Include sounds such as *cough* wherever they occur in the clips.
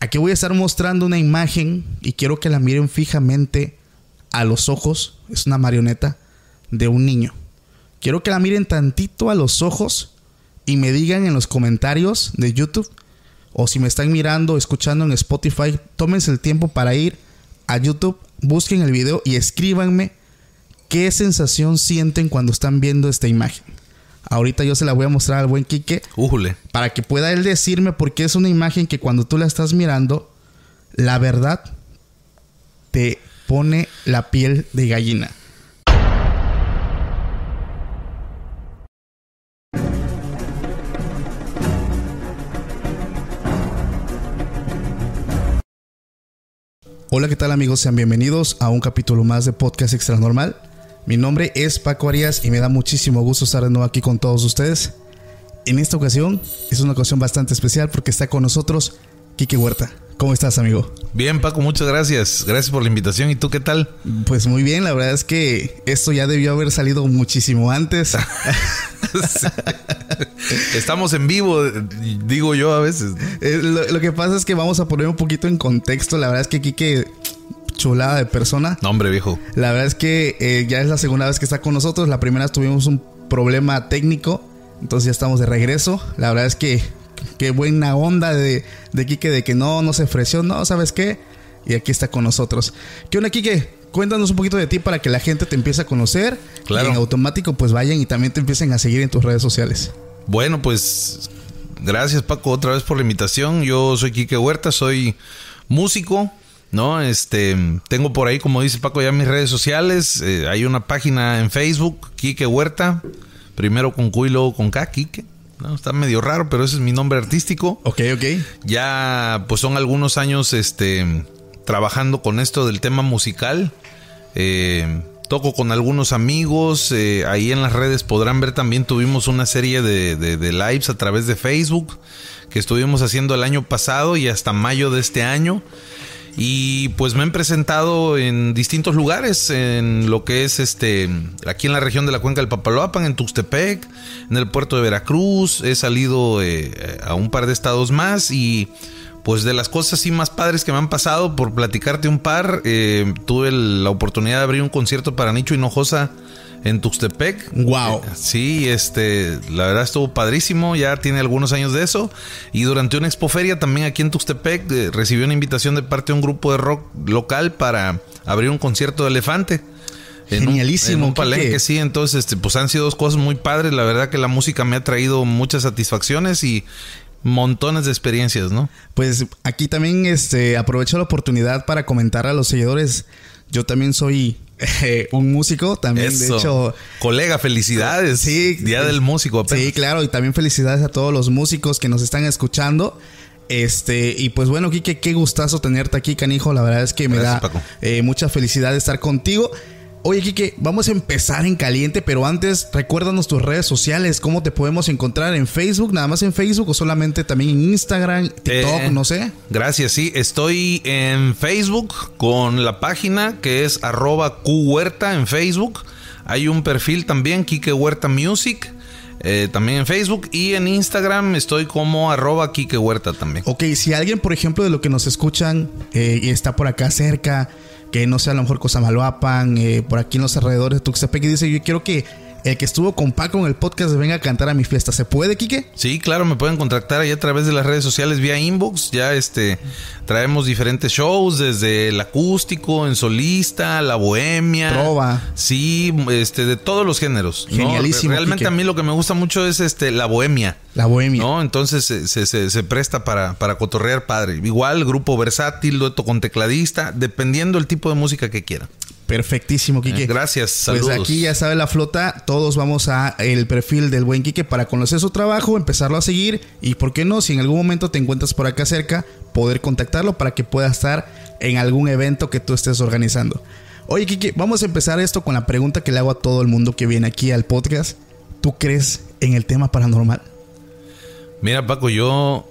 Aquí voy a estar mostrando una imagen y quiero que la miren fijamente a los ojos. Es una marioneta de un niño. Quiero que la miren tantito a los ojos y me digan en los comentarios de YouTube o si me están mirando, escuchando en Spotify, tómense el tiempo para ir a YouTube, busquen el video y escríbanme qué sensación sienten cuando están viendo esta imagen. Ahorita yo se la voy a mostrar al buen Quique Újule. para que pueda él decirme porque es una imagen que cuando tú la estás mirando, la verdad te pone la piel de gallina. Hola, ¿qué tal amigos? Sean bienvenidos a un capítulo más de Podcast Extra Normal. Mi nombre es Paco Arias y me da muchísimo gusto estar de nuevo aquí con todos ustedes. En esta ocasión es una ocasión bastante especial porque está con nosotros Kike Huerta. ¿Cómo estás, amigo? Bien, Paco, muchas gracias. Gracias por la invitación. ¿Y tú qué tal? Pues muy bien, la verdad es que esto ya debió haber salido muchísimo antes. *laughs* Estamos en vivo, digo yo a veces. Eh, lo, lo que pasa es que vamos a poner un poquito en contexto. La verdad es que Kike, chulada de persona. No, hombre, viejo. La verdad es que eh, ya es la segunda vez que está con nosotros. La primera tuvimos un problema técnico. Entonces ya estamos de regreso. La verdad es que qué buena onda de, de Quique de que no, no se ofreció. No, ¿sabes qué? Y aquí está con nosotros. ¿Qué onda, Quique? Cuéntanos un poquito de ti para que la gente te empiece a conocer. Claro. Y en automático pues vayan y también te empiecen a seguir en tus redes sociales. Bueno, pues gracias Paco otra vez por la invitación. Yo soy Quique Huerta, soy músico, ¿no? Este, tengo por ahí, como dice Paco, ya mis redes sociales. Eh, hay una página en Facebook, Quique Huerta, primero con Q y luego con K, Quique. ¿no? Está medio raro, pero ese es mi nombre artístico. Ok, ok. Ya, pues son algunos años, este, trabajando con esto del tema musical. Eh, toco con algunos amigos. eh, ahí en las redes podrán ver también tuvimos una serie de, de- de lives a través de Facebook que estuvimos haciendo el año pasado y hasta mayo de este año. Y pues me han presentado en distintos lugares, en lo que es este, aquí en la región de la cuenca del Papaloapan, en Tuxtepec, en el puerto de Veracruz, he salido eh, a un par de estados más y pues de las cosas así más padres que me han pasado, por platicarte un par, eh, tuve la oportunidad de abrir un concierto para Nicho Hinojosa en Tuxtepec. Wow. Eh, Sí, este, la verdad estuvo padrísimo, ya tiene algunos años de eso. Y durante una expoferia también aquí en Tuxtepec eh, recibió una invitación de parte de un grupo de rock local para abrir un concierto de elefante. En un- Genialísimo, En un, Quique. palenque, sí. Entonces, este, pues han sido dos cosas muy padres. La verdad que la música me ha traído muchas satisfacciones y montones de experiencias, ¿no? Pues aquí también este, aprovecho la oportunidad para comentar a los seguidores. Yo también soy eh, *laughs* un músico, también de Eso. hecho. Colega, felicidades. Sí. Día del músico apenas. Sí, claro, y también felicidades a todos los músicos que nos están escuchando. Este, y pues bueno, Kike, qué gustazo tenerte aquí, canijo. La verdad es que me Gracias, da eh, mucha felicidad de estar contigo. Oye, Kike, vamos a empezar en caliente, pero antes recuérdanos tus redes sociales, cómo te podemos encontrar en Facebook, nada más en Facebook o solamente también en Instagram, TikTok, Eh, no sé. Gracias, sí. Estoy en Facebook con la página que es arroba Huerta en Facebook. Hay un perfil también, Kike Huerta Music, eh, también en Facebook. Y en Instagram estoy como arroba Kike Huerta también. Ok, si alguien, por ejemplo, de lo que nos escuchan eh, y está por acá cerca, que no sea a lo mejor Cosamaloapan, eh, por aquí en los alrededores de Tuxtepec, y dice, yo quiero que el que estuvo con Paco en el podcast de Venga a cantar a mi fiesta. ¿Se puede, Quique? Sí, claro, me pueden contactar ahí a través de las redes sociales vía inbox. Ya este traemos diferentes shows, desde el acústico, en solista, la bohemia. Trova. Sí, este, de todos los géneros. ¿no? Genialísimo, Realmente Quique. a mí lo que me gusta mucho es este la bohemia. La bohemia. ¿No? Entonces se, se- se- se presta para, para cotorrear padre. Igual, grupo versátil, dueto con tecladista, dependiendo el tipo de música que quieran. Perfectísimo, Quique. Eh, gracias, Pues saludos. aquí ya sabe la flota, todos vamos a el perfil del buen Quique para conocer su trabajo, empezarlo a seguir y por qué no, si en algún momento te encuentras por acá cerca, poder contactarlo para que pueda estar en algún evento que tú estés organizando. Oye, Quique, vamos a empezar esto con la pregunta que le hago a todo el mundo que viene aquí al podcast. ¿Tú crees en el tema paranormal? Mira, Paco, yo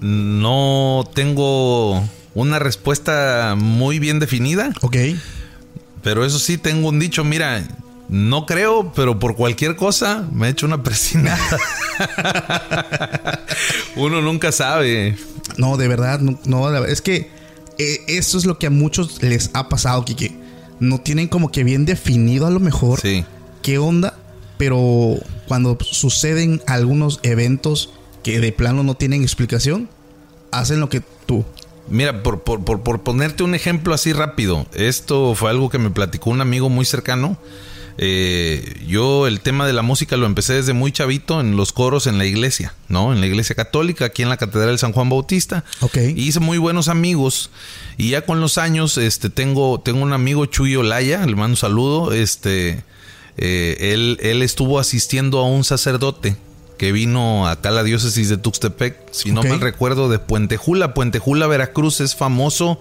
no tengo una respuesta muy bien definida, Ok. Pero eso sí tengo un dicho, mira, no creo, pero por cualquier cosa me he hecho una presinada. *laughs* Uno nunca sabe. No, de verdad, no, es que eh, eso es lo que a muchos les ha pasado, Kike. No tienen como que bien definido a lo mejor Sí. qué onda, pero cuando suceden algunos eventos que de plano no tienen explicación, hacen lo que tú. Mira, por, por, por, por ponerte un ejemplo así rápido, esto fue algo que me platicó un amigo muy cercano. Eh, yo el tema de la música lo empecé desde muy chavito en los coros en la iglesia, ¿no? En la iglesia católica, aquí en la Catedral de San Juan Bautista. Ok. Y hice muy buenos amigos. Y ya con los años, este, tengo, tengo un amigo Chuy Olaya, le mando un saludo. Este, eh, él, él estuvo asistiendo a un sacerdote que vino acá a la diócesis de Tuxtepec, si no Ok. mal recuerdo, de Puentejula. Puentejula, Veracruz es famoso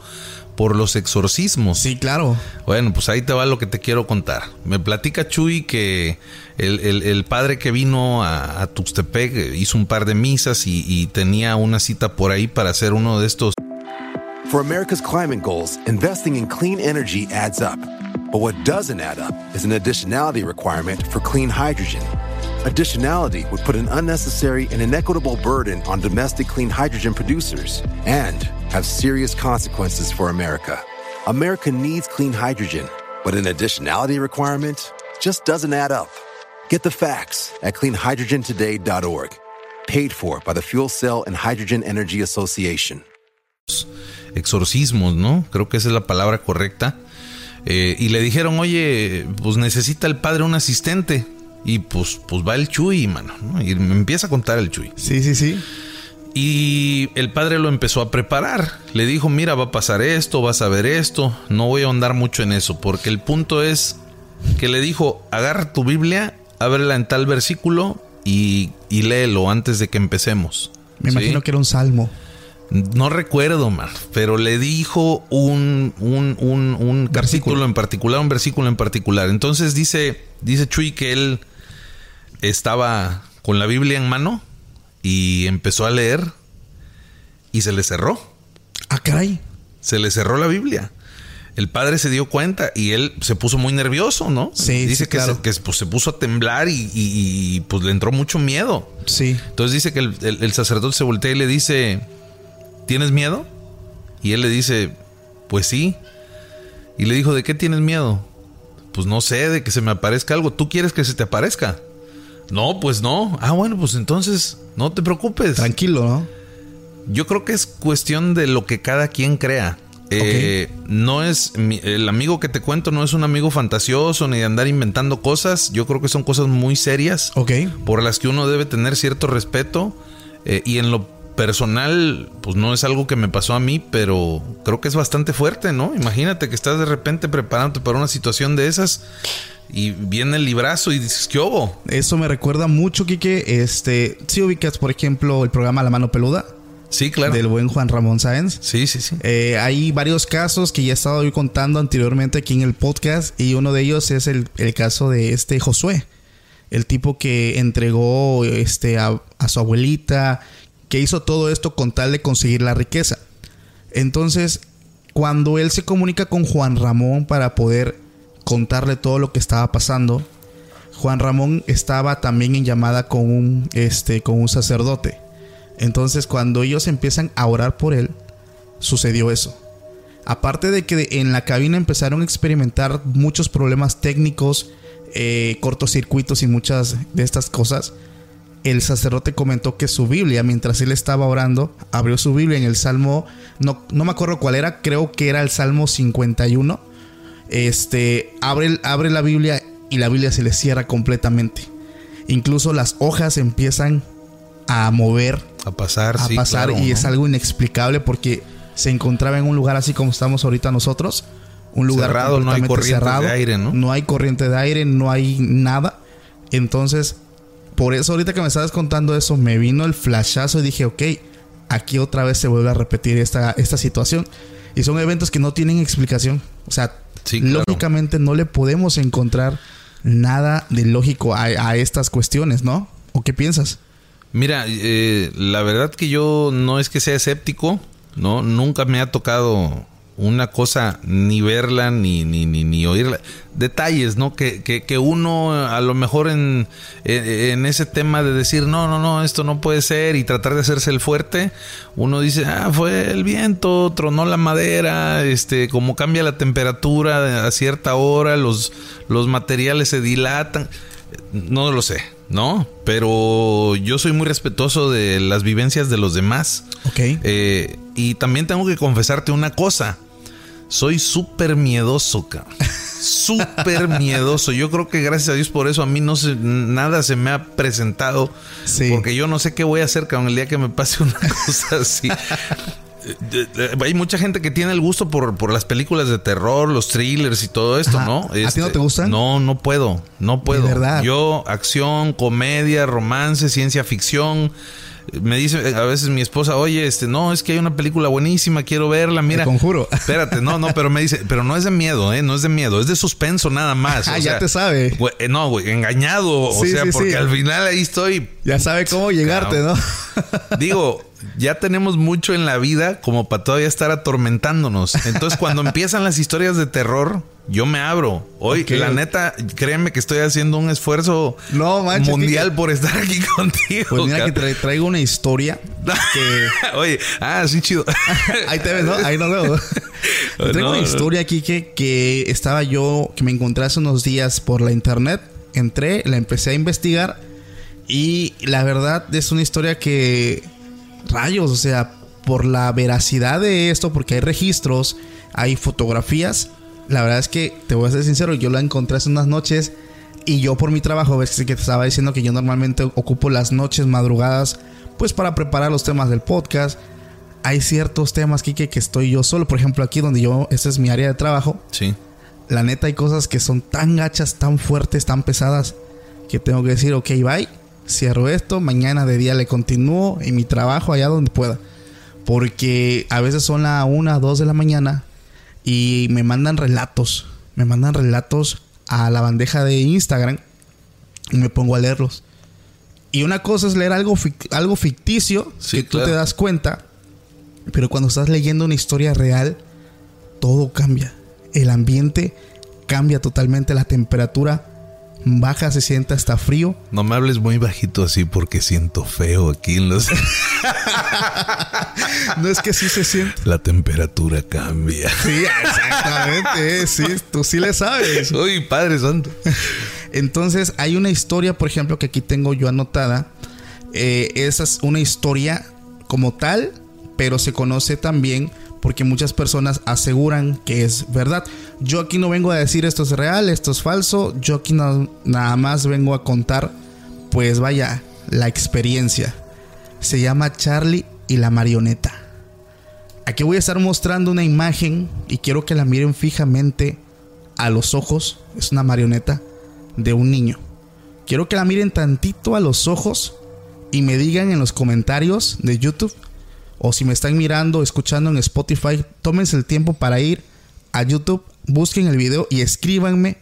por los exorcismos. Sí, claro. Bueno, pues ahí te va lo que te quiero contar. Me platica Chuy que el, el- el padre que vino a, a Tuxtepec eh, hizo un par de misas y, y tenía una cita por ahí para hacer uno de estos For America's climate goals, investing in clean energy adds up. But what doesn't add up is an additionality requirement for clean hydrogen. Additionality would put an unnecessary and inequitable burden on domestic clean hydrogen producers and have serious consequences for America. America needs clean hydrogen, but an additionality requirement just doesn't add up. Get the facts at cleanhydrogentoday.org. Paid for by the Fuel Cell and Hydrogen Energy Association. exorcismos, ¿no? Creo que esa es la palabra correcta. Eh, y le dijeron, oye, pues necesita el padre un asistente. Y pues, pues va el Chuy, mano. ¿no? Y me empieza a contar el Chuy. Sí, sí, sí. Y el padre lo empezó a preparar. Le dijo, mira, va a pasar esto, vas a ver esto. No voy a ahondar mucho en eso, porque el punto es que le dijo, agarra tu Biblia, ábrela en tal versículo y, y léelo antes de que empecemos. Me ¿Sí? imagino que era un salmo. No recuerdo, man, pero le dijo un, un, un, un capítulo en particular, un versículo en particular. Entonces dice, dice Chuy que él estaba con la Biblia en mano y empezó a leer y se le cerró. Ah, caray. Se le cerró la Biblia. El padre se dio cuenta y él se puso muy nervioso, ¿no? Sí, Dice sí, que, claro. se, que, pues, se puso a temblar y, y- y, pues le entró mucho miedo. Sí. Entonces dice que el, el- el sacerdote se voltea y le dice, ¿tienes miedo? Y él le dice, pues sí. Y le dijo, ¿de qué tienes miedo? Pues no sé, de que se me aparezca algo. ¿Tú quieres que se te aparezca? No, pues no. Ah, bueno, pues entonces no te preocupes. Tranquilo, ¿no? Yo creo que es cuestión de lo que cada quien crea. Eh, No es mi- el amigo que te cuento, no es un amigo fantasioso ni de andar inventando cosas. Yo creo que son cosas muy serias Ok. por las que uno debe tener cierto respeto. eh, y en lo personal, pues no es algo que me pasó a mí, pero creo que es bastante fuerte, ¿no? Imagínate que estás de repente preparándote para una situación de esas y viene el librazo y dices, ¿qué hubo? Eso me recuerda mucho, Quique. Este, si ubicas, por ejemplo, el programa La Mano Peluda Sí, claro. del buen Juan Ramón Sáenz. Sí, sí, sí. Eh, hay varios casos que ya he estado yo contando anteriormente aquí en el podcast y uno de ellos es el, el caso de este Josué, el tipo que entregó este, a, a su abuelita, que hizo todo esto con tal de conseguir la riqueza. Entonces, cuando él se comunica con Juan Ramón para poder contarle todo lo que estaba pasando, Juan Ramón estaba también en llamada con un, este, con un sacerdote. Entonces, cuando ellos empiezan a orar por él, sucedió eso. Aparte de que en la cabina empezaron a experimentar muchos problemas técnicos, eh, cortocircuitos y muchas de estas cosas, el sacerdote comentó que su Biblia, mientras él estaba orando, abrió su Biblia en el Salmo, no, no me acuerdo cuál era, creo que era el Salmo 51. Este, abre, abre la Biblia y la Biblia se le cierra completamente. Incluso las hojas empiezan a mover, A pasar, a sí, pasar claro, y ¿no? es algo inexplicable porque se encontraba en un lugar así como estamos ahorita nosotros, un lugar Cerrado, no hay corriente cerrado, de aire, ¿no? No hay corriente de aire, no hay nada. Entonces, por eso ahorita que me estabas contando eso, me vino el flashazo y dije, ok, aquí otra vez se vuelve a repetir esta, esta situación. Y son eventos que no tienen explicación. O sea, Sí, claro. lógicamente no le podemos encontrar nada de lógico a, a estas cuestiones, ¿no? ¿O qué piensas? Mira, eh, la verdad que yo no es que sea escéptico, ¿no? Nunca me ha tocado una cosa ni verla ni, ni, ni, ni oírla. Detalles, ¿no? Que, que, que uno a lo mejor en, en, en ese tema de decir, no, no, no, esto no puede ser y tratar de hacerse el fuerte, uno dice, ah, fue el viento, tronó la madera, este, como cambia la temperatura a cierta hora, los, los materiales se dilatan. No lo sé, ¿no? Pero yo soy muy respetuoso de las vivencias de los demás. Ok. Eh, y también tengo que confesarte una cosa. Soy súper miedoso, cabrón. Súper *laughs* miedoso. Yo creo que gracias a Dios por eso a mí no se, nada se me ha presentado. Sí. Porque yo no sé qué voy a hacer, cabrón, el día que me pase una *laughs* cosa así. Hay mucha gente que tiene el gusto por, por las películas de terror, los thrillers y todo esto, Ajá. ¿no? Este, ¿A ti no te gustan? No, no puedo. No puedo. verdad? Yo, acción, comedia, romance, ciencia ficción. Me dice a veces mi esposa, oye, este, no, es que hay una película buenísima, quiero verla, mira. Te conjuro. *laughs* Espérate, no, no, pero me dice, pero no es de miedo, ¿eh? No es de miedo, es de suspenso nada más. Ah, ya sea, te sabe. eh, no, güey, engañado. o sea, sí, porque sí. al final ahí estoy Ya sabe cómo llegarte, ¿no? *laughs* Digo, ya tenemos mucho en la vida como para todavía estar atormentándonos. Entonces, cuando *laughs* empiezan las historias de terror, yo me abro. Hoy, Ok. la neta, créeme que estoy haciendo un esfuerzo No, manches, mundial por estar aquí *laughs* contigo. Pues mira que tra- traigo una historia que... *laughs* Oye, ah, sí, chido. *laughs* Ahí te ves, ¿no? Ahí nos vemos. Te traigo No, una no. historia aquí que, que estaba yo, que me encontré hace unos días por la internet. Entré, la empecé a investigar y la verdad es una historia que... Rayos, o sea, por la veracidad de esto, porque hay registros, hay fotografías. La verdad es que, te voy a ser sincero, yo la encontré hace unas noches y yo por mi trabajo, ves que te estaba diciendo que yo normalmente ocupo las noches madrugadas, pues para preparar los temas del podcast hay ciertos temas, Kike, que estoy yo solo. Por ejemplo, aquí donde yo, esta es mi área de trabajo. Sí. La neta, hay cosas que son tan gachas, tan fuertes, tan pesadas, que tengo que decir, ok, bye, cierro esto, mañana de día le continúo en mi trabajo allá donde pueda. Porque a veces son la una, dos de la mañana y me mandan relatos. Me mandan relatos a la bandeja de Instagram y me pongo a leerlos. Y una cosa es leer algo, algo ficticio Sí, que tú claro. te das cuenta, pero cuando estás leyendo una historia real, todo cambia. El ambiente cambia totalmente, la temperatura baja, se siente hasta frío. No me hables muy bajito así porque siento feo aquí en los... *laughs* No es que sí se siente. La temperatura cambia. Sí, exactamente, eh, sí, tú sí le sabes. Uy, Padre Santo. *laughs* Entonces, hay una historia, por ejemplo, que aquí tengo yo anotada. Eh, esa es una historia como tal, pero se conoce también porque muchas personas aseguran que es verdad. Yo aquí no vengo a decir esto es real, esto es falso. Yo aquí no- nada más vengo a contar, pues vaya, la experiencia. Se llama Charlie y la marioneta. Aquí voy a estar mostrando una imagen y quiero que la miren fijamente a los ojos. Es una marioneta de un niño. Quiero que la miren tantito a los ojos y me digan en los comentarios de YouTube o si me están mirando, escuchando en Spotify, tómense el tiempo para ir a YouTube, busquen el video y escríbanme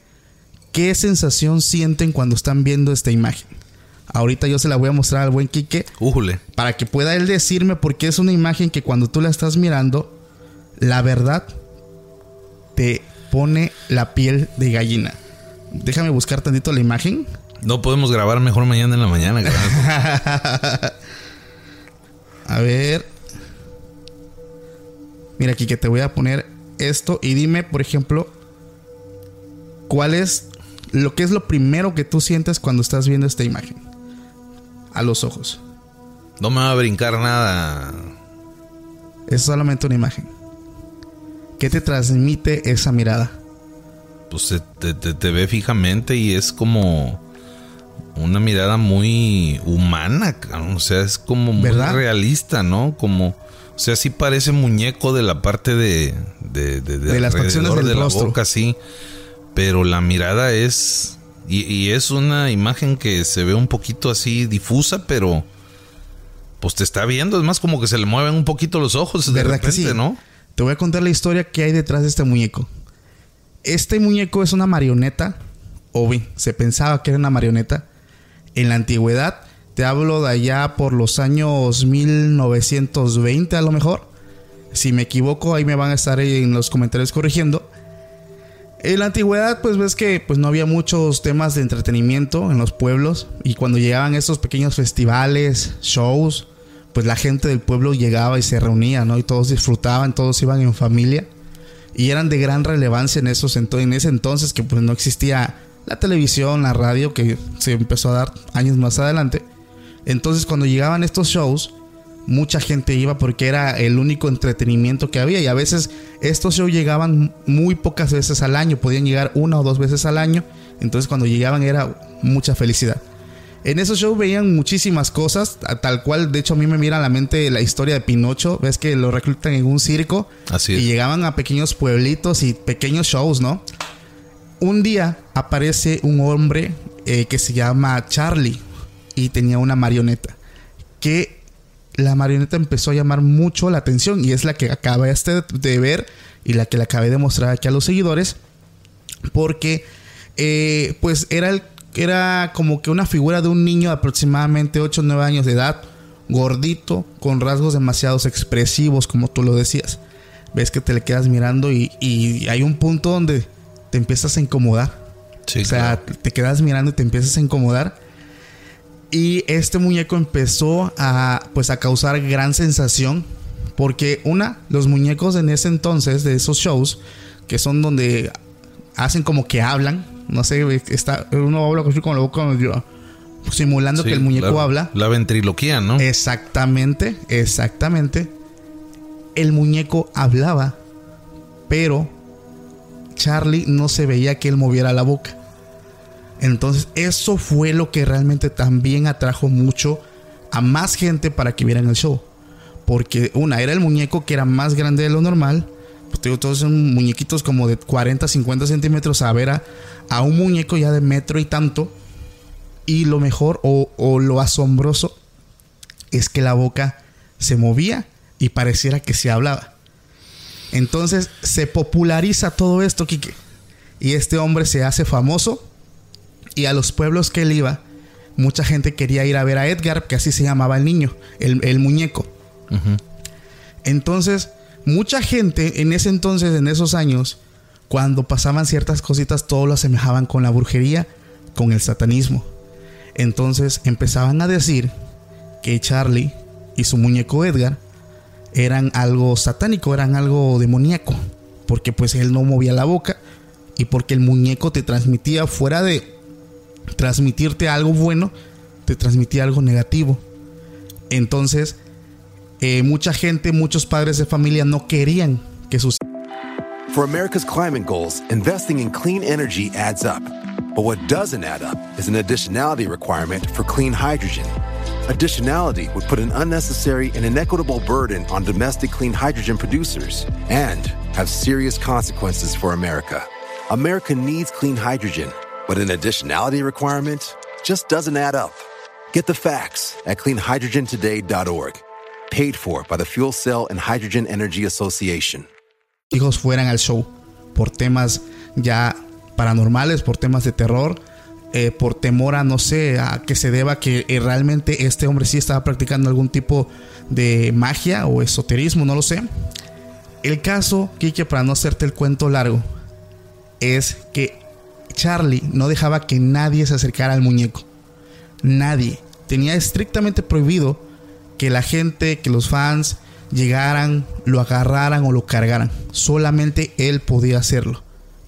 qué sensación sienten cuando están viendo esta imagen. Ahorita yo se la voy a mostrar al buen Quique Újule. para que pueda él decirme porque es una imagen que cuando tú la estás mirando, la verdad te pone la piel de gallina. Déjame buscar tantito la imagen. No podemos grabar mejor mañana en la mañana. *laughs* A ver. Mira aquí que te voy a poner esto y dime, por ejemplo, cuál es lo que es lo primero que tú sientes cuando estás viendo esta imagen. A los ojos. No me va a brincar nada. Es solamente una imagen. ¿Qué te transmite esa mirada? Pues te, te- te ve fijamente y es como una mirada muy humana, o sea, es como muy realista, ¿no? Como, o sea, sí parece muñeco de la parte de de, de, De las facciones del de la rostro. boca, sí, pero la mirada es y, y es una imagen que se ve un poquito así difusa, pero pues te está viendo, es más como que se le mueven un poquito los ojos de ¿Verdad que repente, sí? ¿no? Te voy a contar la historia que hay detrás de este muñeco. Este muñeco es una marioneta, o bien, se pensaba que era una marioneta. En la antigüedad, te hablo de allá por los años 1920 a lo mejor. Si me equivoco, ahí me van a estar en los comentarios corrigiendo. En la antigüedad, pues ves que pues, no había muchos temas de entretenimiento en los pueblos. Y cuando llegaban estos pequeños festivales, shows, pues la gente del pueblo llegaba y se reunía, ¿no? Y todos disfrutaban, todos iban en familia. Y eran de gran relevancia en, esos, en ese entonces que pues no existía la televisión, la radio, que se empezó a dar años más adelante. Entonces cuando llegaban estos shows, mucha gente iba porque era el único entretenimiento que había. Y a veces estos shows llegaban muy pocas veces al año, podían llegar una o dos veces al año. Entonces cuando llegaban era mucha felicidad. En esos shows veían muchísimas cosas, tal cual, de hecho a mí me mira a la mente la historia de Pinocho, ves que lo reclutan en un circo Así y llegaban a pequeños pueblitos y pequeños shows, ¿no? Un día aparece un hombre eh, que se llama Charlie y tenía una marioneta que la marioneta empezó a llamar mucho la atención y es la que acabaste de ver y la que le acabé de mostrar aquí a los seguidores porque eh, pues era el- era como que una figura de un niño de aproximadamente 8 o 9 años de edad, gordito, con rasgos demasiado expresivos, como tú lo decías. Ves que te le quedas mirando y, y hay un punto donde te empiezas a incomodar. Sí, o sea, claro. te quedas mirando y te empiezas a incomodar. Y este muñeco empezó a pues a causar gran sensación porque una los muñecos en ese entonces de esos shows que son donde hacen como que hablan, no sé, está uno habla con la boca simulando Sí, que el muñeco la- habla. La ventriloquía, ¿no? Exactamente, exactamente. El muñeco hablaba, pero Charlie no se veía que él moviera la boca. Entonces, eso fue lo que realmente también atrajo mucho a más gente para que vieran el show. Porque una, era el muñeco que era más grande de lo normal. Pues todos son muñequitos como de 40, 50 centímetros a ver a, a un muñeco ya de metro y tanto. Y lo mejor o, o lo asombroso es que la boca se movía y pareciera que se hablaba. Entonces se populariza todo esto, Quique. Y este hombre se hace famoso. Y a los pueblos que él iba, mucha gente quería ir a ver a Edgar, que así se llamaba el niño, el, el muñeco. Entonces, mucha gente en ese entonces, en esos años, cuando pasaban ciertas cositas, todo lo asemejaban con la brujería, con el satanismo. Entonces empezaban a decir que Charlie y su muñeco Edgar eran algo satánico, eran algo demoníaco, porque pues él no movía la boca y porque el muñeco te transmitía fuera de transmitirte algo bueno, te transmitía algo negativo. Entonces, eh, mucha gente, muchos padres de familia no querían que sus For America's climate goals, investing in clean energy adds up. But what doesn't add up is an additionality requirement for clean hydrogen. Additionality would put an unnecessary and inequitable burden on domestic clean hydrogen producers and have serious consequences for America. America needs clean hydrogen, but an additionality requirement just doesn't add up. Get the facts at cleanhydrogentoday.org. Paid for by the Fuel Cell and Hydrogen Energy Association. hijos fueran al show por temas ya paranormales, por temas de terror, eh, por temor a no sé, a que se deba que eh, realmente este hombre sí estaba practicando algún tipo de magia o esoterismo, no lo sé. El caso, Kike, para no hacerte el cuento largo, es que Charlie no dejaba que nadie se acercara al muñeco. Nadie. Tenía estrictamente prohibido que la gente, que los fans llegaran, lo agarraran o lo cargaran. Solamente él podía hacerlo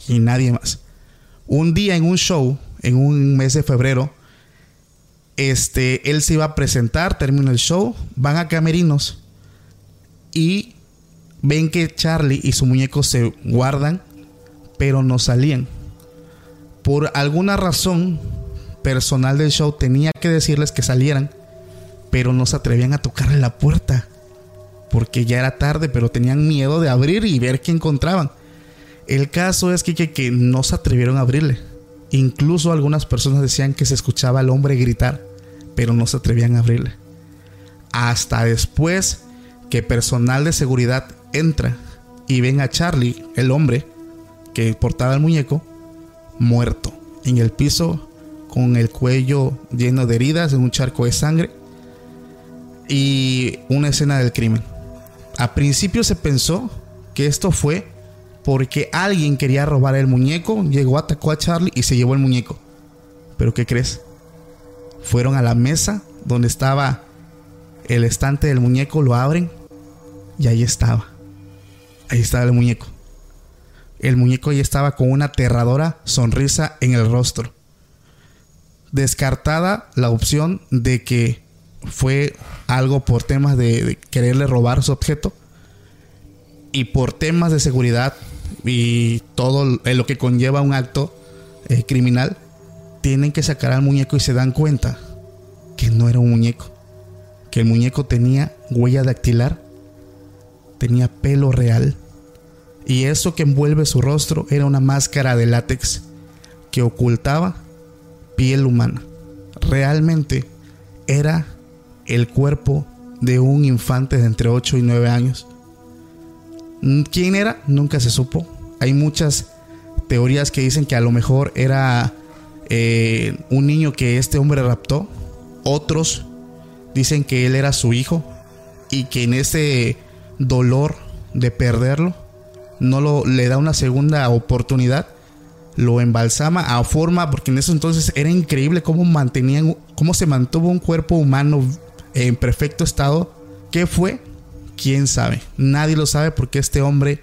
y nadie más. Un día en un show, en un mes de febrero, este, él se iba a presentar, termina el show, van a camerinos y ven que Charlie y su muñeco se guardan, pero no salían. Por alguna razón personal del show tenía que decirles que salieran, pero no se atrevían a tocarle la puerta, porque ya era tarde, pero tenían miedo de abrir y ver qué encontraban. El caso es que, que, que no se atrevieron a abrirle. Incluso algunas personas decían que se escuchaba al hombre gritar, pero no se atrevían a abrirle. Hasta después que personal de seguridad entra y ven a Charlie, el hombre que portaba el muñeco, muerto en el piso con el cuello lleno de heridas, en un charco de sangre y una escena del crimen. A principio se pensó que esto fue porque alguien quería robar el muñeco, llegó, atacó a Charlie y se llevó el muñeco. Pero ¿qué crees? Fueron a la mesa donde estaba el estante del muñeco, lo abren y ahí estaba. Ahí estaba el muñeco. El muñeco ya estaba con una aterradora sonrisa en el rostro. Descartada la opción de que fue algo por temas de, quererle robar su objeto y por temas de seguridad y todo lo que conlleva un acto eh, criminal, tienen que sacar al muñeco y se dan cuenta que no era un muñeco, que el muñeco tenía huella dactilar, tenía pelo real y eso que envuelve su rostro era una máscara de látex que ocultaba piel humana. Realmente era el cuerpo de un infante de entre 8 y 9 años. ¿Quién era? Nunca se supo. Hay muchas teorías que dicen que a lo mejor era eh, un niño que este hombre raptó. Otros dicen que él era su hijo y que en ese dolor de perderlo no lo, le da una segunda oportunidad, lo embalsama a forma, porque en eso entonces era increíble cómo mantenían, cómo se mantuvo un cuerpo humano en perfecto estado. ¿Qué fue? ¿Quién sabe? Nadie lo sabe porque este hombre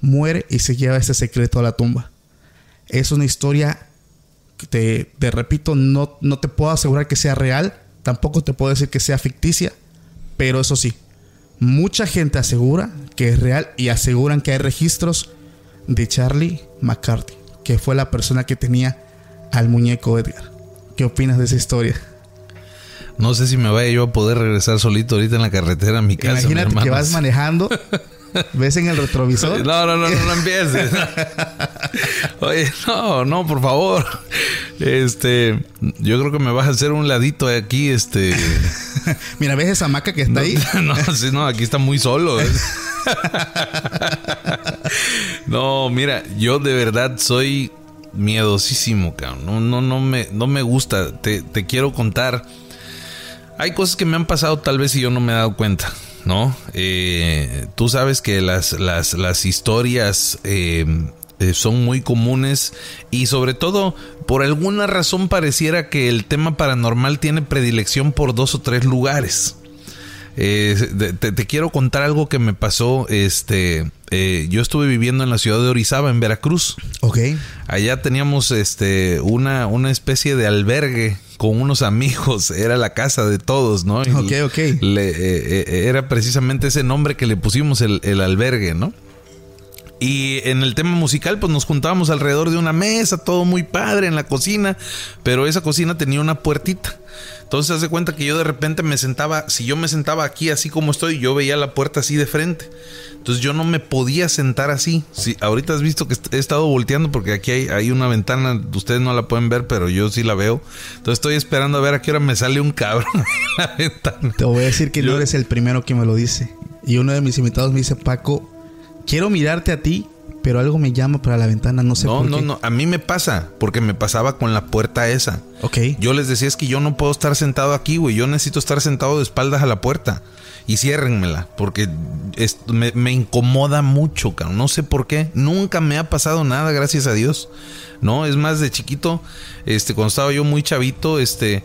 muere y se lleva ese secreto a la tumba. Es una historia que te, te repito, no, no te puedo asegurar que sea real, tampoco te puedo decir que sea ficticia, pero eso sí, mucha gente asegura que es real y aseguran que hay registros de Charlie McCarthy, que fue la persona que tenía al muñeco Edgar. ¿Qué opinas de esa historia? No sé si me vaya yo a poder regresar solito ahorita en la carretera a mi casa. mi Imagínate que vas manejando, *laughs* ves en el retrovisor. No, no, no, no, no empieces. Oye, no, no, por favor. Este, yo creo que me vas a hacer un ladito aquí, este. Mira, ves esa hamaca que está ahí. *laughs* No, sí, no, aquí está muy solo. ¿eh? No, mira, yo de verdad soy miedosísimo, cabrón. No, no, no me, no me gusta. Te, te quiero contar. Hay cosas que me han pasado tal vez y yo no me he dado cuenta, ¿no? Eh, tú sabes que las, las, las historias eh, eh, son muy comunes y sobre todo por alguna razón pareciera que el tema paranormal tiene predilección por dos o tres lugares. Eh, te, te- te quiero contar algo que me pasó. Este, eh, yo estuve viviendo en la ciudad de Orizaba, en Veracruz. Ok. Allá teníamos este una, una especie de albergue con unos amigos. Era la casa de todos, ¿no? Y Ok, ok. le- eh, eh, era precisamente ese nombre que le pusimos el, el albergue, ¿no? Y en el tema musical, pues nos juntábamos alrededor de una mesa, todo muy padre en la cocina, pero esa cocina tenía una puertita. Entonces, haz de cuenta que yo de repente me sentaba, si yo me sentaba aquí así como estoy, yo veía la puerta así de frente. Entonces yo no me podía sentar así. Si, ahorita has visto que he estado volteando porque aquí hay, hay una ventana, ustedes no la pueden ver, pero yo sí la veo. Entonces estoy esperando a ver a qué hora me sale un cabrón *laughs* en la ventana. Te voy a decir que Yo- no eres el primero que me lo dice. Y uno de mis invitados me dice, Paco, quiero mirarte a ti, pero algo me llama para la ventana, no sé No, por no, qué. no, a mí me pasa, porque me pasaba con la puerta esa. Ok. Yo les decía, es que yo no puedo estar sentado aquí, güey. Yo necesito estar sentado de espaldas a la puerta. Y ciérrenmela, porque es- me, me incomoda mucho, cabrón. No sé por qué. Nunca me ha pasado nada, gracias a Dios. No, es más, de chiquito, este, cuando estaba yo muy chavito, este,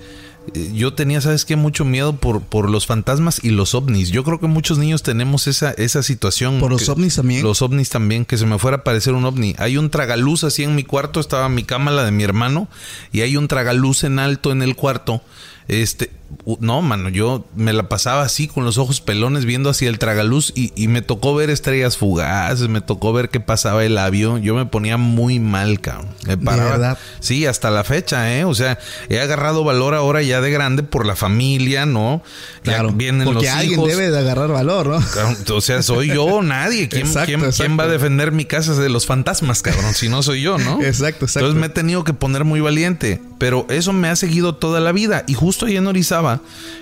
yo tenía, ¿sabes qué? Mucho miedo por, por los fantasmas y los ovnis. Yo creo que muchos niños tenemos esa, esa situación. ¿Por los que- ovnis también? Los ovnis también, que se me fuera a aparecer un ovni. Hay un tragaluz así en mi cuarto, estaba mi cama, la de mi hermano, y hay un tragaluz en alto en el cuarto. Este, no, mano, yo me la pasaba así con los ojos pelones viendo hacia el tragaluz y, y me tocó ver estrellas fugaces, me tocó ver que pasaba el avión. Yo me ponía muy mal, cabrón. Me paraba- verdad? Sí, hasta la fecha, ¿eh? O sea, he agarrado valor ahora ya de grande por la familia, ¿no? Ya Claro. vienen Porque los alguien hijos. debe de agarrar valor, ¿no? Cabrón, O sea, soy yo, *laughs* nadie. ¿Quién, Exacto, quién- exacto. quién va a defender mi casa de los fantasmas, cabrón? Si no soy yo, ¿no? *laughs* Exacto, exacto. Entonces me he tenido que poner muy valiente. Pero eso me ha seguido toda la vida. Y justo ahí en Orizaba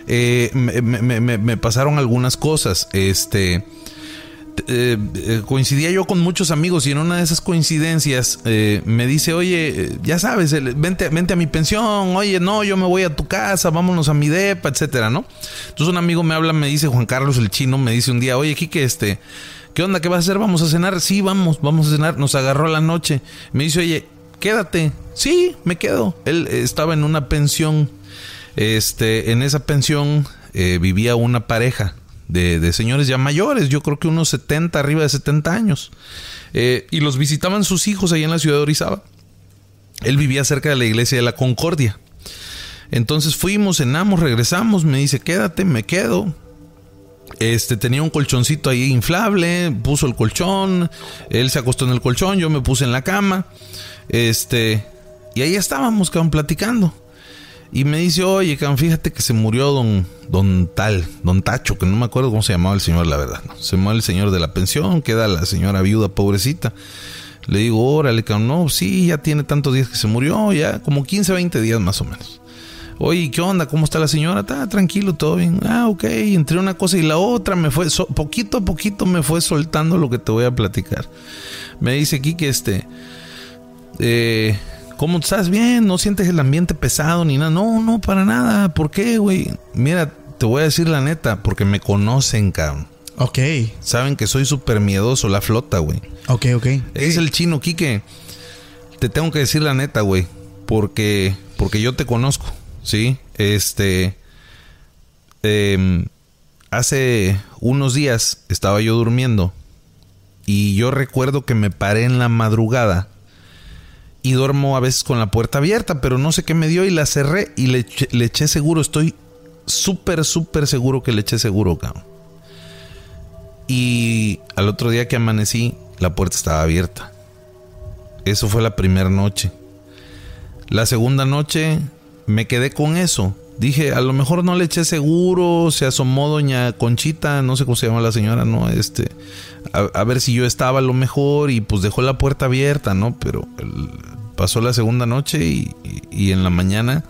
eh, me, pasaron algunas cosas. Este. eh, eh, coincidía yo con muchos amigos y en una de esas coincidencias me dice, oye, ya sabes, el- vente, a mi pensión, oye, no, yo me voy a tu casa, vámonos a mi depa, etcétera, ¿no? Entonces un amigo me habla, me dice, Juan Carlos el chino, me dice un día, oye, Kike, este, ¿qué onda? ¿Qué vas a hacer? ¿Vamos a cenar? Sí, vamos, vamos a cenar. Nos agarró la noche. Me dice, oye, quédate. Sí, me quedo. Él estaba en una pensión. Este, en esa pensión eh, vivía una pareja de, de señores ya mayores, yo creo que unos 70, arriba de 70 años. Eh, y los visitaban sus hijos ahí en la ciudad de Orizaba. Él vivía cerca de la iglesia de la Concordia. Entonces fuimos, cenamos, regresamos, me dice, quédate, me quedo. Este tenía un colchoncito ahí inflable, puso el colchón, él se acostó en el colchón, yo me puse en la cama. Este, y ahí estábamos, cabrón, platicando. Y me dice, oye, cabrón, fíjate que se murió don, don tal, don Tacho, que no me acuerdo cómo se llamaba el señor, la verdad. ¿no? Se murió el señor de la pensión, queda la señora viuda, pobrecita. Le digo, órale, cabrón, no, sí, ya tiene tantos días que se murió, ya como 15, 20 días más o menos. Oye, ¿qué onda? ¿Cómo está la señora? Está tranquilo, todo bien. Ah, ok. Entre una cosa y la otra me fue, poquito a poquito me fue soltando lo que te voy a platicar. Me dice aquí que este, eh, ¿cómo estás? Bien, no sientes el ambiente pesado ni nada. No, no, para nada. ¿Por qué, güey? Mira, te voy a decir la neta, porque me conocen, cabrón. Ok, Saben que soy súper miedoso, la flota, güey. ok, ok. Es el chino, Quique. Te tengo que decir la neta, güey. Porque, porque yo te conozco, ¿sí? Este. em, hace unos días estaba yo durmiendo. Y yo recuerdo que me paré en la madrugada. Y duermo a veces con la puerta abierta, pero no sé qué me dio y la cerré y le, eché- le eché seguro. Estoy súper, súper seguro que le eché seguro, cabrón. Y al otro día que amanecí, la puerta estaba abierta. Eso fue la primera noche. La segunda noche me quedé con eso. Dije, a lo mejor no le eché seguro, se asomó doña Conchita, no sé cómo se llama la señora, ¿no? Este, a, ver si yo estaba a lo mejor y pues dejó la puerta abierta, ¿no? Pero pasó la segunda noche y, y- en la mañana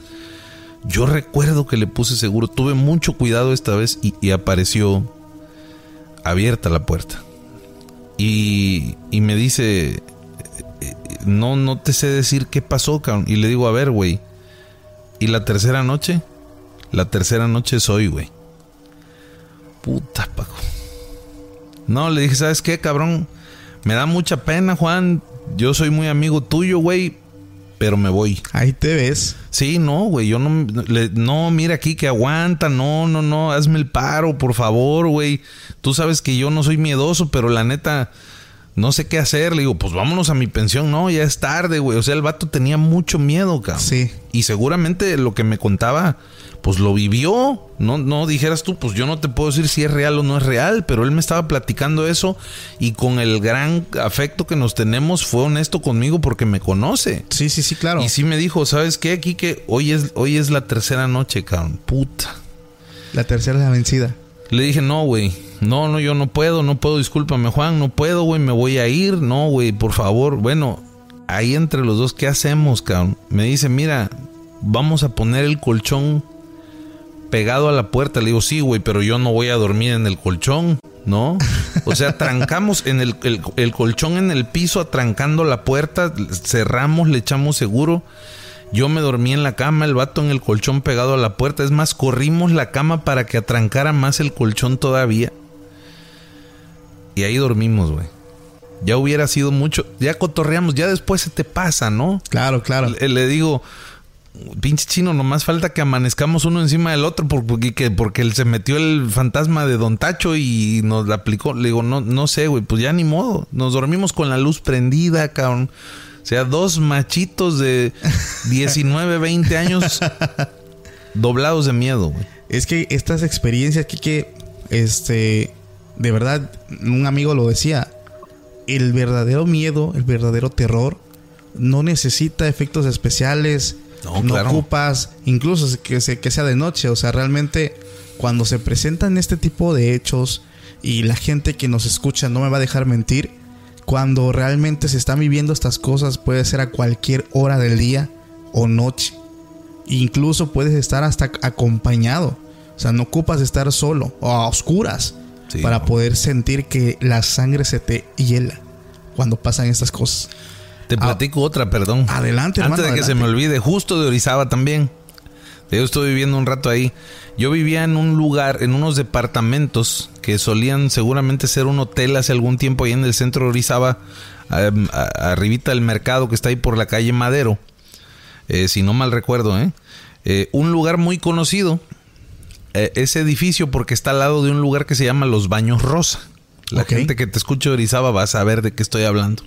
yo recuerdo que le puse seguro, tuve mucho cuidado esta vez y, apareció abierta la puerta. Y, me dice, "Eh, no, no te sé decir qué pasó, cabrón. Y le digo, a ver, güey. ¿Y la tercera noche? La tercera noche soy, güey. Puta, Paco. No, le dije, ¿sabes qué, cabrón? Me da mucha pena, Juan. Yo soy muy amigo tuyo, güey. Pero me voy. Ahí te ves. Sí, no, güey, yo no, le- no, mira aquí que aguanta, no, no, no, hazme el paro, por favor, güey. Tú sabes que yo no soy miedoso, pero la neta, no sé qué hacer. Le digo, pues vámonos a mi pensión, no, ya es tarde, güey. O sea, el vato tenía mucho miedo, cabrón. Sí. Y seguramente lo que me contaba, pues lo vivió. No, no dijeras tú, pues yo no te puedo decir si es real o no es real, pero él me estaba platicando eso y con el gran afecto que nos tenemos fue honesto conmigo porque me conoce. Sí, sí, sí, claro. Y sí me dijo, ¿sabes qué? Aquí que hoy es, hoy es la tercera noche, cabrón. Puta. La tercera es la vencida. Le dije, no, güey. No, no, yo no puedo, no puedo, discúlpame, Juan, no puedo, güey, me voy a ir. No, güey, por favor. Bueno, ahí entre los dos, ¿qué hacemos, cabrón? Me dice, mira, vamos a poner el colchón pegado a la puerta. Le digo, sí, güey, pero yo no voy a dormir en el colchón, ¿no? O sea, trancamos en el, el- el colchón en el piso, atrancando la puerta, cerramos, le echamos seguro. Yo me dormí en la cama, el vato en el colchón pegado a la puerta. Es más, corrimos la cama para que atrancara más el colchón todavía. Y ahí dormimos, güey. Ya hubiera sido mucho. Ya cotorreamos, ya después se te pasa, ¿no? Claro, claro. Le, le digo, pinche chino, nomás falta que amanezcamos uno encima del otro porque, que- porque él se metió el fantasma de Don Tacho y nos la aplicó. Le digo, no, no sé, güey, pues ya ni modo. Nos dormimos con la luz prendida, cabrón. O sea, dos machitos de *laughs* 19, 20 años doblados de miedo, güey. Es que estas experiencias que, que este, de verdad, un amigo lo decía, el verdadero miedo, el verdadero terror, no necesita efectos especiales, No, ocupas, incluso que, se- que sea de noche, o sea, realmente cuando se presentan este tipo de hechos y la gente que nos escucha no me va a dejar mentir, cuando realmente se están viviendo estas cosas puede ser a cualquier hora del día o noche. Incluso puedes estar hasta acompañado. O sea, no ocupas estar solo o a oscuras Sí, para no. poder sentir que la sangre se te hiela cuando pasan estas cosas. Te platico otra, perdón. Ah. Adelante, hermano, Antes de que se me olvide, justo de Orizaba también. Yo estuve viviendo un rato ahí. Yo vivía en un lugar, en unos departamentos que solían seguramente ser un hotel hace algún tiempo ahí en el centro de Orizaba, em, a- arribita del mercado que está ahí por la calle Madero. Eh, si no mal recuerdo, ¿eh? Eh, un lugar muy conocido. eh, ese edificio porque está al lado de un lugar que se llama Los Baños Rosa. La gente que te escucha de Orizaba va a saber de qué estoy hablando.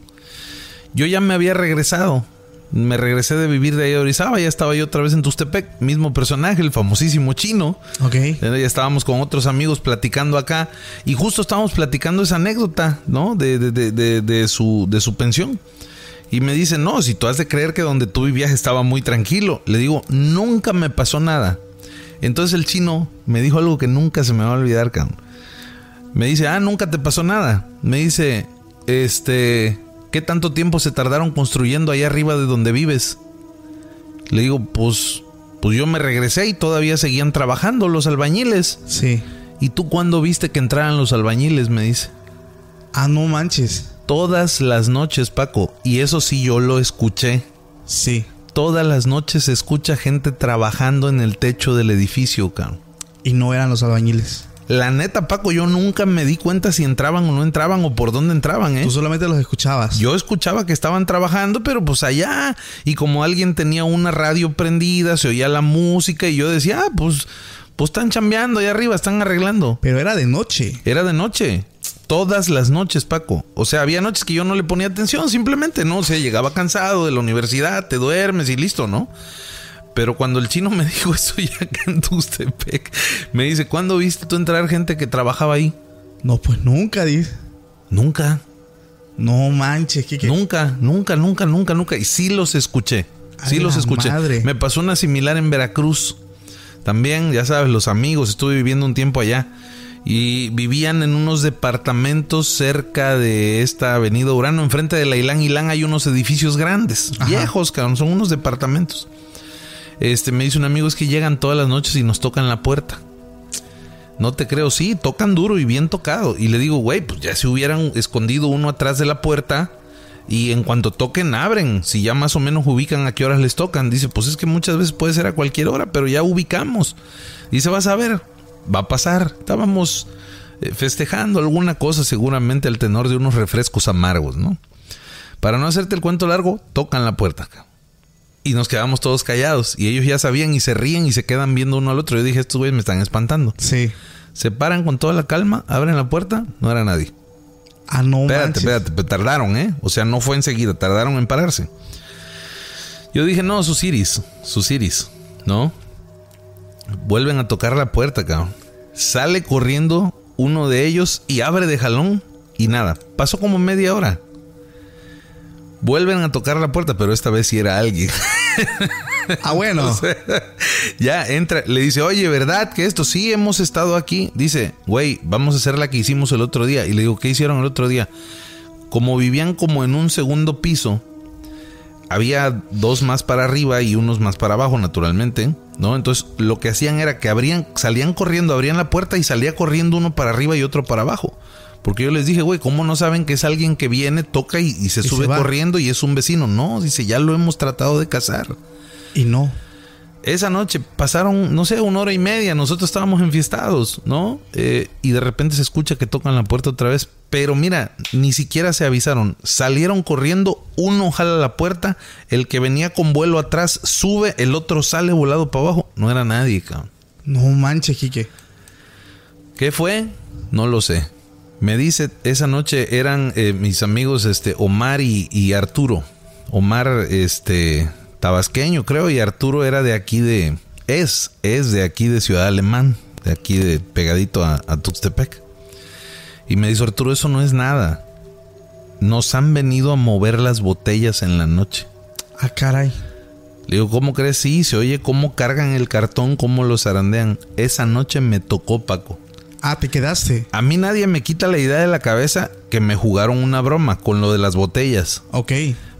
Yo ya me había regresado. Me regresé de vivir de ahí a Orizaba. Ya estaba yo otra vez en Tustepec. Mismo personaje, el famosísimo chino. Ok. Eh, Ya estábamos con otros amigos platicando acá. Y justo estábamos platicando esa anécdota, ¿no? De, de- de- de- de su, de su pensión. Y me dice, no, si tú has de creer que donde tú vivías estaba muy tranquilo. Le digo, nunca me pasó nada. Entonces el chino me dijo algo que nunca se me va a olvidar, cabrón. Me dice, ah, nunca te pasó nada. Me dice, este, ¿qué tanto tiempo se tardaron construyendo ahí arriba de donde vives? Le digo, pues, pues yo me regresé y todavía seguían trabajando los albañiles. Sí. ¿Y tú cuándo viste que entraran los albañiles? Me dice. Ah, no manches. Todas las noches, Paco. Y eso sí yo lo escuché. Sí. Todas las noches se escucha gente trabajando en el techo del edificio, cabrón. Y no eran los albañiles. La neta, Paco, yo nunca me di cuenta si entraban o no entraban o por dónde entraban, ¿eh? Tú solamente los escuchabas. Yo escuchaba que estaban trabajando, pero pues allá. Y como alguien tenía una radio prendida, se oía la música y yo decía, ah, pues, pues están chambeando allá arriba, están arreglando. Pero era de noche. Era de noche. Todas las noches, Paco. O sea, había noches que yo no le ponía atención, simplemente, ¿no? O sea, llegaba cansado de la universidad, te duermes y listo, ¿no? Pero cuando el chino me dijo eso *laughs* ya en Tustepec, me dice, ¿cuándo viste tú entrar gente que trabajaba ahí? No, pues nunca, dice. Nunca, No manches. ¿qué, qué? nunca, nunca, nunca, nunca, nunca. Y sí los escuché. Sí los escuché. madre. Me pasó una similar en Veracruz. También, ya sabes, los amigos, estuve viviendo un tiempo allá. Y vivían en unos departamentos cerca de esta avenida Urano, enfrente de la Ilán Ilán hay unos edificios grandes, Ajá. viejos, cabrón, son unos departamentos. Este, me dice un amigo, es que llegan todas las noches y nos tocan la puerta. No te creo, sí, tocan duro y bien tocado. Y le digo, güey, pues ya se hubieran escondido uno atrás de la puerta y en cuanto toquen, abren. Si ya más o menos ubican a qué horas les tocan. Dice, pues es que muchas veces puede ser a cualquier hora, pero ya ubicamos. Dice, vas a ver, va a pasar. Estábamos eh, festejando alguna cosa, seguramente al tenor de unos refrescos amargos, ¿no? Para no hacerte el cuento largo, tocan la puerta. cabrón. Y nos quedamos todos callados. Y ellos ya sabían y se ríen y se quedan viendo uno al otro. Yo dije, estos güeyes me están espantando. Sí. Se paran con toda la calma, abren la puerta, no era nadie. Ah, no Espérate, manches. espérate, pero tardaron, ¿eh? O sea, no fue enseguida, tardaron en pararse. Yo dije, no, sus iris, sus iris, ¿no? Vuelven a tocar la puerta, cabrón. Sale corriendo uno de ellos y abre de jalón y nada. Pasó como media hora. Vuelven a tocar la puerta, pero esta vez sí era alguien. Ah, bueno. *laughs* ya entra, le dice, oye, ¿verdad que esto sí hemos estado aquí? Dice, güey, vamos a hacer la que hicimos el otro día. Y le digo, ¿qué hicieron el otro día? Como vivían como en un segundo piso, había dos más para arriba y unos más para abajo, naturalmente, ¿no? Entonces lo que hacían era que abrían, salían corriendo, abrían la puerta y salía corriendo uno para arriba y otro para abajo. Porque yo les dije, güey, ¿cómo no saben que es alguien que viene, toca y, y se Y sube se corriendo y es un vecino? No, dice, ya lo hemos tratado de cazar. Y no. esa noche pasaron, no sé, una hora y media. Nosotros estábamos enfiestados, ¿no? Eh, y de repente se escucha que tocan la puerta otra vez. Pero mira, ni siquiera se avisaron. Salieron corriendo, uno jala la puerta, el que venía con vuelo atrás sube, el otro sale volado para abajo. No era nadie, cabrón. No manches, Quique. ¿Qué fue? No lo sé. Me dice, esa noche eran eh, mis amigos este, Omar y, y Arturo. Omar, este, tabasqueño, creo, y Arturo era de aquí de. Es, es de aquí de Ciudad Alemán, de aquí de pegadito a, a Tuxtepec. Y me dice Arturo, eso no es nada. Nos han venido a mover las botellas en la noche. Ah, caray. Le digo, ¿cómo crees? Sí, se oye cómo cargan el cartón, cómo lo zarandean. Esa noche me tocó, Paco. Ah, te quedaste. A mí nadie me quita la idea de la cabeza que me jugaron una broma con lo de las botellas. Ok.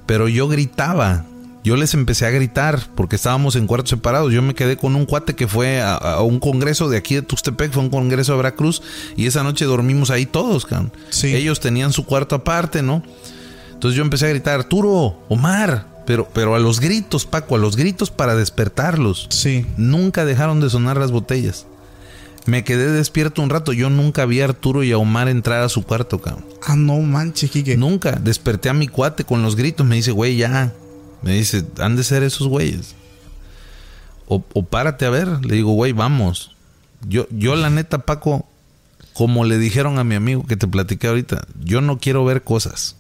Pero yo gritaba. Yo les empecé a gritar porque estábamos en cuartos separados. Yo me quedé con un cuate que fue a, a un congreso de aquí de Tuxtepec, fue un congreso de Veracruz, y esa noche dormimos ahí todos. Sí. Ellos tenían su cuarto aparte, ¿no? Entonces yo empecé a gritar, Arturo, Omar, pero, pero a los gritos, Paco, a los gritos para despertarlos. Sí. Nunca dejaron de sonar las botellas. Me quedé despierto un rato. Yo nunca vi a Arturo y a Omar entrar a su cuarto, cabrón. Ah, no manches, Quique. Nunca. Desperté a mi cuate con los gritos. Me dice, güey, ya. Me dice, han de ser esos güeyes. O, o párate a ver. Le digo, güey, vamos. Yo, yo la neta, Paco, como le dijeron a mi amigo que te platiqué ahorita, yo no quiero ver cosas.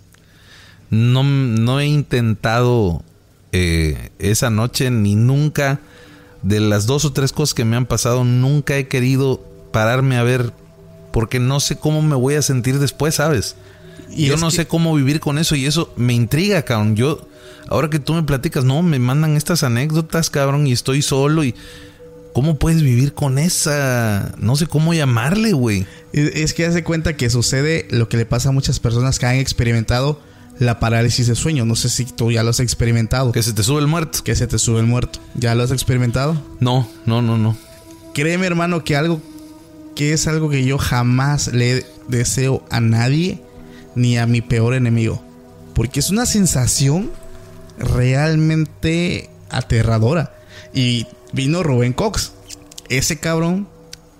No, no he intentado eh, esa noche ni nunca de las dos o tres cosas que me han pasado, nunca he querido pararme a ver porque no sé cómo me voy a sentir después, ¿sabes? Y yo no que- sé cómo vivir con eso y eso me intriga, cabrón. Yo, ahora que tú me platicas, no, me mandan estas anécdotas, cabrón, y estoy solo y... ¿Cómo puedes vivir con esa? No sé cómo llamarle, güey. Es que hace cuenta que sucede lo que le pasa a muchas personas que han experimentado la parálisis de sueño. No sé si tú ya lo has experimentado. Que se te sube el muerto. Que se te sube el muerto. ¿Ya lo has experimentado? No, no, no, no. Créeme, hermano, que algo que es algo que yo jamás le deseo a nadie ni a mi peor enemigo. Porque es una sensación realmente aterradora. Y vino Rubén Cox. Ese cabrón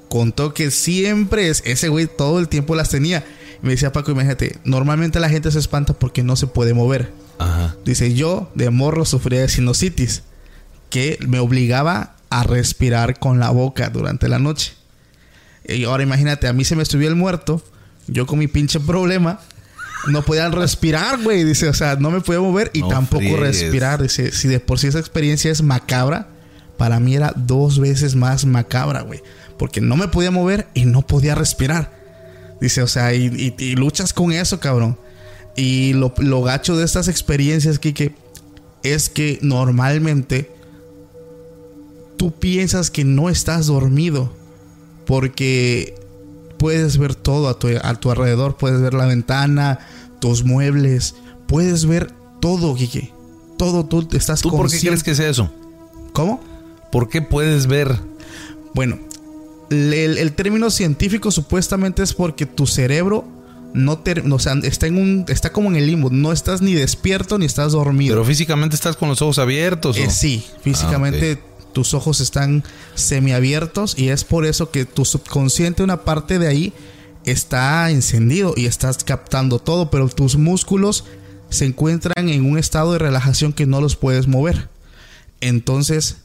contó que siempre es ese güey todo el tiempo las tenía. Me decía Paco, imagínate, normalmente la gente se espanta porque no se puede mover. Ajá. Dice, yo de morro sufría de sinusitis, que me obligaba a respirar con la boca durante la noche. Y ahora imagínate, a mí se me estuvió el muerto, yo con mi pinche problema, no podía *laughs* respirar, güey. Dice, o sea, no me podía mover y No tampoco respirar. Dice, si de por sí esa experiencia es macabra, para mí era dos veces más macabra, güey. Porque no me podía mover y no podía respirar. Dice, o sea, y, y- y luchas con eso, cabrón. Y lo, lo gacho de estas experiencias, Kike, es que normalmente tú piensas que no estás dormido porque puedes ver todo a tu, a tu alrededor, puedes ver la ventana, tus muebles, puedes ver todo, Kike. Todo tú estás ¿Tú por qué crees que sea eso? ¿Cómo? ¿Por qué puedes ver? Bueno, el, el término científico supuestamente es porque tu cerebro no o sea, está en un está como en el limbo, no estás ni despierto ni estás dormido. Pero físicamente estás con los ojos abiertos. ¿o? Eh, sí, físicamente tus ojos están semiabiertos y es por eso que tu subconsciente, una parte de ahí, está encendido y estás captando todo, pero tus músculos se encuentran en un estado de relajación que no los puedes mover. Entonces,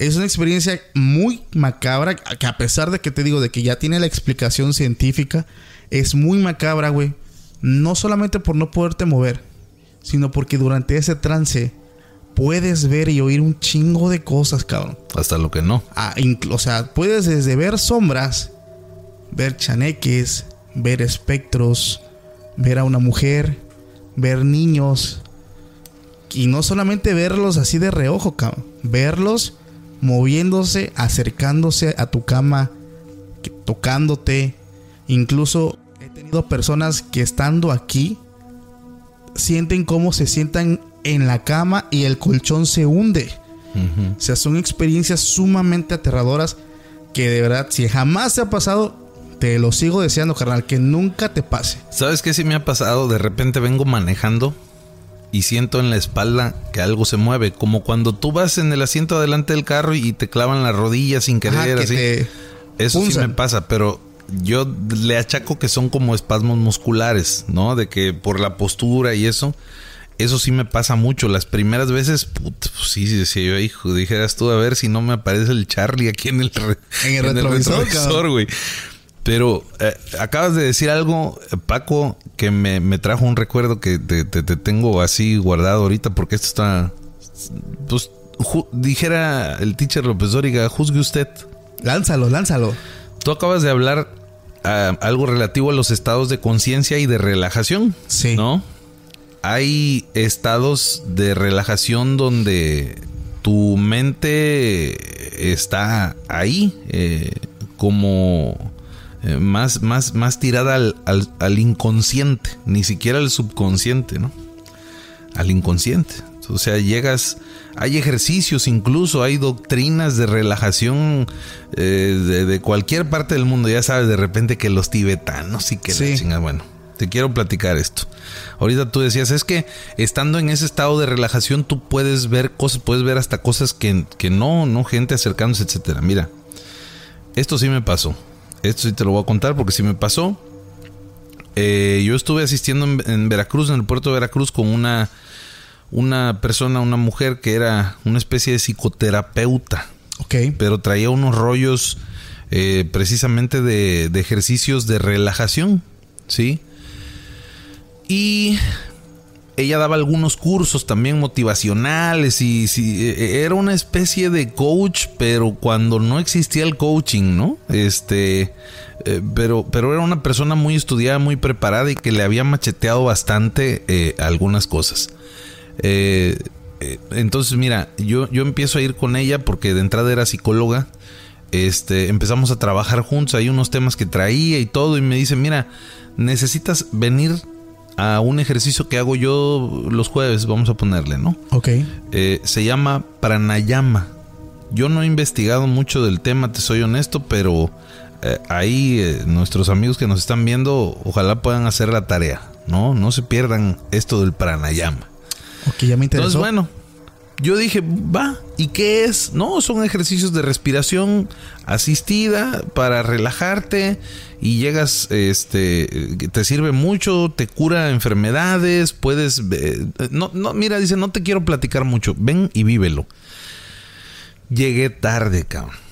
es una experiencia muy macabra, que a pesar de que te digo de que ya tiene la explicación científica, es muy macabra, güey. No solamente por no poderte mover, sino porque durante ese trance puedes ver y oír un chingo de cosas, cabrón. Hasta lo que no. Ah, o sea, puedes desde ver sombras, ver chaneques, ver espectros, ver a una mujer, ver niños. Y no solamente verlos así de reojo, cabrón. Verlos moviéndose, acercándose a tu cama, que- tocándote. Incluso he tenido personas que estando aquí sienten cómo se sientan en la cama y el colchón se hunde. O sea, son experiencias sumamente aterradoras que de verdad, si jamás te ha pasado, te lo sigo deseando, carnal, que nunca te pase. ¿Sabes qué sí me ha pasado? De repente vengo manejando y siento en la espalda que algo se mueve, como cuando tú vas en el asiento adelante del carro y te clavan la rodilla sin Ajá, querer, que así. Eso sí me pasa, pero yo le achaco que son como espasmos musculares, ¿no? De que por la postura y eso, eso sí me pasa mucho. Las primeras veces, put, pues sí, sí, decía yo, hijo, dijeras tú, a ver si no me aparece el Charlie aquí en el, re- En el retrovisor, güey. Pero eh, acabas de decir algo, eh, Paco, que me, me trajo un recuerdo que te, te- te tengo así guardado ahorita porque esto está... Pues ju- dijera el teacher López Dóriga, juzgue usted. Lánzalo, lánzalo. Tú acabas de hablar ah, algo relativo a los estados de conciencia y de relajación. Sí. ¿No? Hay estados de relajación donde tu mente está ahí, eh, como eh, más, más, más tirada al, al- al inconsciente, ni siquiera al subconsciente, ¿no? Al inconsciente. O sea, llegas, hay ejercicios incluso, hay doctrinas de relajación eh, de, de cualquier parte del mundo. Ya sabes, de repente que los tibetanos y que Sí. la chingada. Bueno, te quiero platicar esto. Ahorita tú decías, es que estando en ese estado de relajación tú puedes ver cosas, puedes ver hasta cosas que, que no, no, gente acercándose, etcétera. Mira, esto sí me pasó. Esto sí te lo voy a contar porque sí me pasó. Eh, yo estuve asistiendo en, en Veracruz, en el puerto de Veracruz, con una, una persona, una mujer que era una especie de psicoterapeuta, Ok. pero traía unos rollos eh, precisamente de, de ejercicios de relajación, ¿sí? Y ella daba algunos cursos también motivacionales y sí, eh, era una especie de coach, pero cuando no existía el coaching, ¿no? Este, eh, pero, pero era una persona muy estudiada, muy preparada y que le había macheteado bastante eh, algunas cosas. Eh, entonces, mira, yo, yo empiezo a ir con ella porque de entrada era psicóloga. Este, empezamos a trabajar juntos, hay unos temas que traía y todo, y me dice, mira, necesitas venir a un ejercicio que hago yo los jueves, vamos a ponerle, ¿no? Ok. Eh, se llama pranayama. Yo no he investigado mucho del tema, te soy honesto, pero eh, ahí eh, nuestros amigos que nos están viendo, ojalá puedan hacer la tarea, ¿no? No se pierdan esto del pranayama. Ok, ya me interesó. Entonces, bueno, yo dije, va, ¿y qué es? No, son ejercicios de respiración asistida para relajarte y llegas, este, que te sirve mucho, te cura enfermedades, puedes, eh, no, no, mira, dice, no te quiero platicar mucho, ven y vívelo. Llegué tarde, cabrón.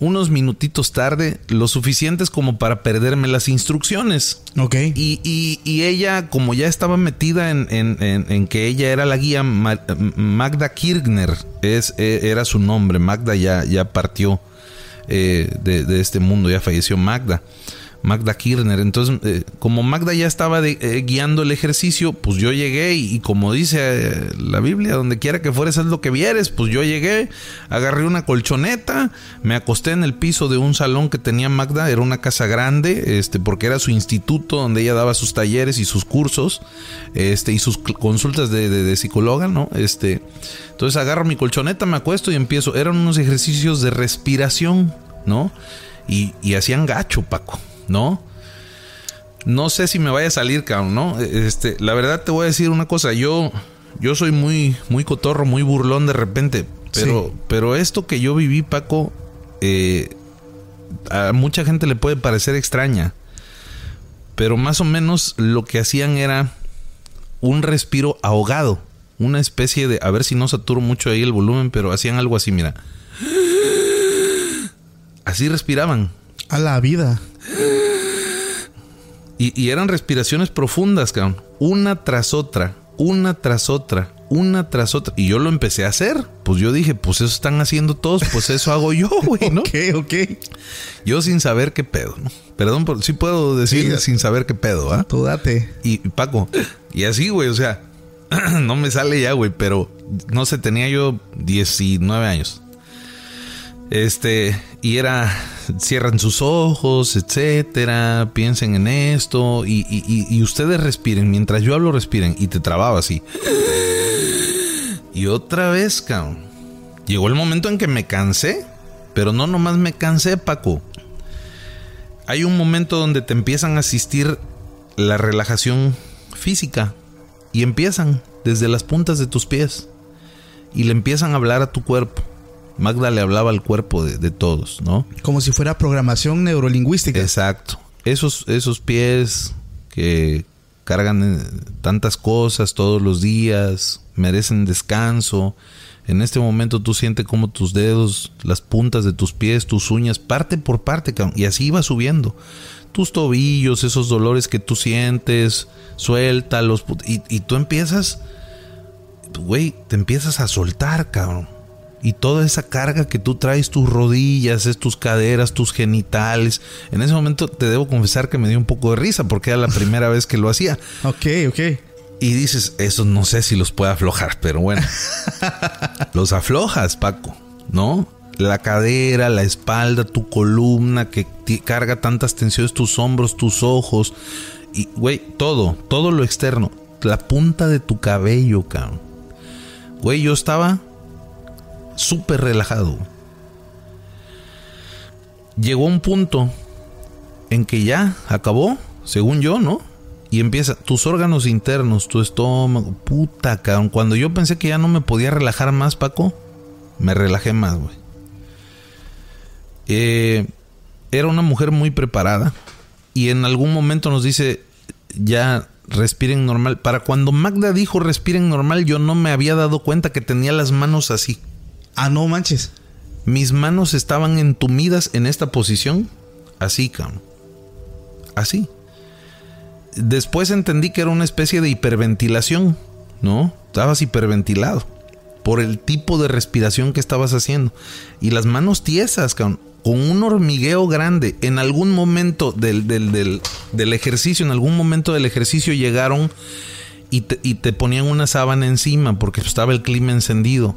Unos minutitos tarde, lo suficientes como para perderme las instrucciones. Ok. Y, y- y ella, como ya estaba metida en, en- en- en que ella era la guía, Ma- Magda Kirchner es, eh, era su nombre. Magda ya, ya partió eh, de, de este mundo, ya falleció Magda. Magda Kirchner. Entonces, eh, como Magda ya estaba eh, guiando el ejercicio, pues yo llegué y, como dice eh, la Biblia, donde quiera que fueres, haz lo que vieres. Pues yo llegué, agarré una colchoneta, me acosté en el piso de un salón que tenía Magda, era una casa grande, este, porque era su instituto donde ella daba sus talleres y sus cursos, este, y sus consultas de psicóloga, ¿no? Este, entonces agarro mi colchoneta, me acuesto y empiezo. Eran unos ejercicios de respiración, ¿no? Y, y hacían gacho, Paco, ¿no? No sé si me vaya a salir, cabrón, ¿no? Este, la verdad te voy a decir una cosa, yo, yo soy muy, muy cotorro, muy burlón de repente, pero, Sí. pero esto que yo viví, Paco, eh, a mucha gente le puede parecer extraña, pero más o menos lo que hacían era un respiro ahogado, una especie de, a ver si no saturo mucho ahí el volumen, pero hacían algo así, mira. Así respiraban. A la vida. Y, y eran respiraciones profundas, cabrón. Una tras otra, una tras otra, una tras otra. Y yo lo empecé a hacer. Pues yo dije, pues eso están haciendo todos, pues eso hago yo, *laughs* güey, ¿no? Ok, ok. Yo sin saber qué pedo, ¿no? Perdón, por, sí puedo decir Sí. sin saber qué pedo, ¿ah? Tú date. Y Paco, y así, güey, o sea, *clears throat* no me sale ya, güey, pero no sé, tenía yo 19 años. Este, y era, cierran sus ojos, etcétera, piensen en esto, y, y- y- ustedes respiren, mientras yo hablo, respiren, y te trababa así. Y otra vez, cabrón, llegó el momento en que me cansé, pero no nomás me cansé, Paco. Hay un momento donde te empiezan a asistir la relajación física y empiezan desde las puntas de tus pies. Y le empiezan a hablar a tu cuerpo. Magda le hablaba al cuerpo de, de todos, ¿no? Como si fuera programación neurolingüística. Exacto. Esos, esos pies que cargan eh, tantas cosas todos los días, merecen descanso. En este momento tú sientes como tus dedos, las puntas de tus pies, tus uñas, parte por parte, cabrón, y así va subiendo. Tus tobillos, esos dolores que tú sientes, suéltalos, y, y tú empiezas, güey, te empiezas a soltar, cabrón. Y toda esa carga que tú traes, tus rodillas, es tus caderas, tus genitales. En ese momento te debo confesar que me dio un poco de risa porque era la *laughs* primera vez que lo hacía. Ok, ok. Y dices, eso no sé si los puedo aflojar, pero bueno. *laughs* los aflojas, Paco, ¿no? La cadera, la espalda, tu columna que carga tantas tensiones, tus hombros, tus ojos. Y, güey, todo, todo lo externo. La punta de tu cabello, cabrón. Güey, yo estaba súper relajado. Llegó un punto en que ya acabó, según yo, ¿no? Y empieza tus órganos internos, tu estómago, puta, cabrón. Cuando yo pensé que ya no me podía relajar más, Paco, me relajé más, güey. Eh, era una mujer muy preparada y en algún momento nos dice, ya respiren normal. Para cuando Magda dijo respiren normal, yo no me había dado cuenta que tenía las manos así. Ah, no manches. Mis manos estaban entumidas en esta posición. Así, cabrón. Así. Después entendí que era una especie de hiperventilación, ¿no? Estabas hiperventilado por el tipo de respiración que estabas haciendo. Y las manos tiesas, cabrón, con un hormigueo grande. En algún momento del, del, del, del ejercicio, en algún momento del ejercicio llegaron y te, y te ponían una sábana encima porque estaba el clima encendido.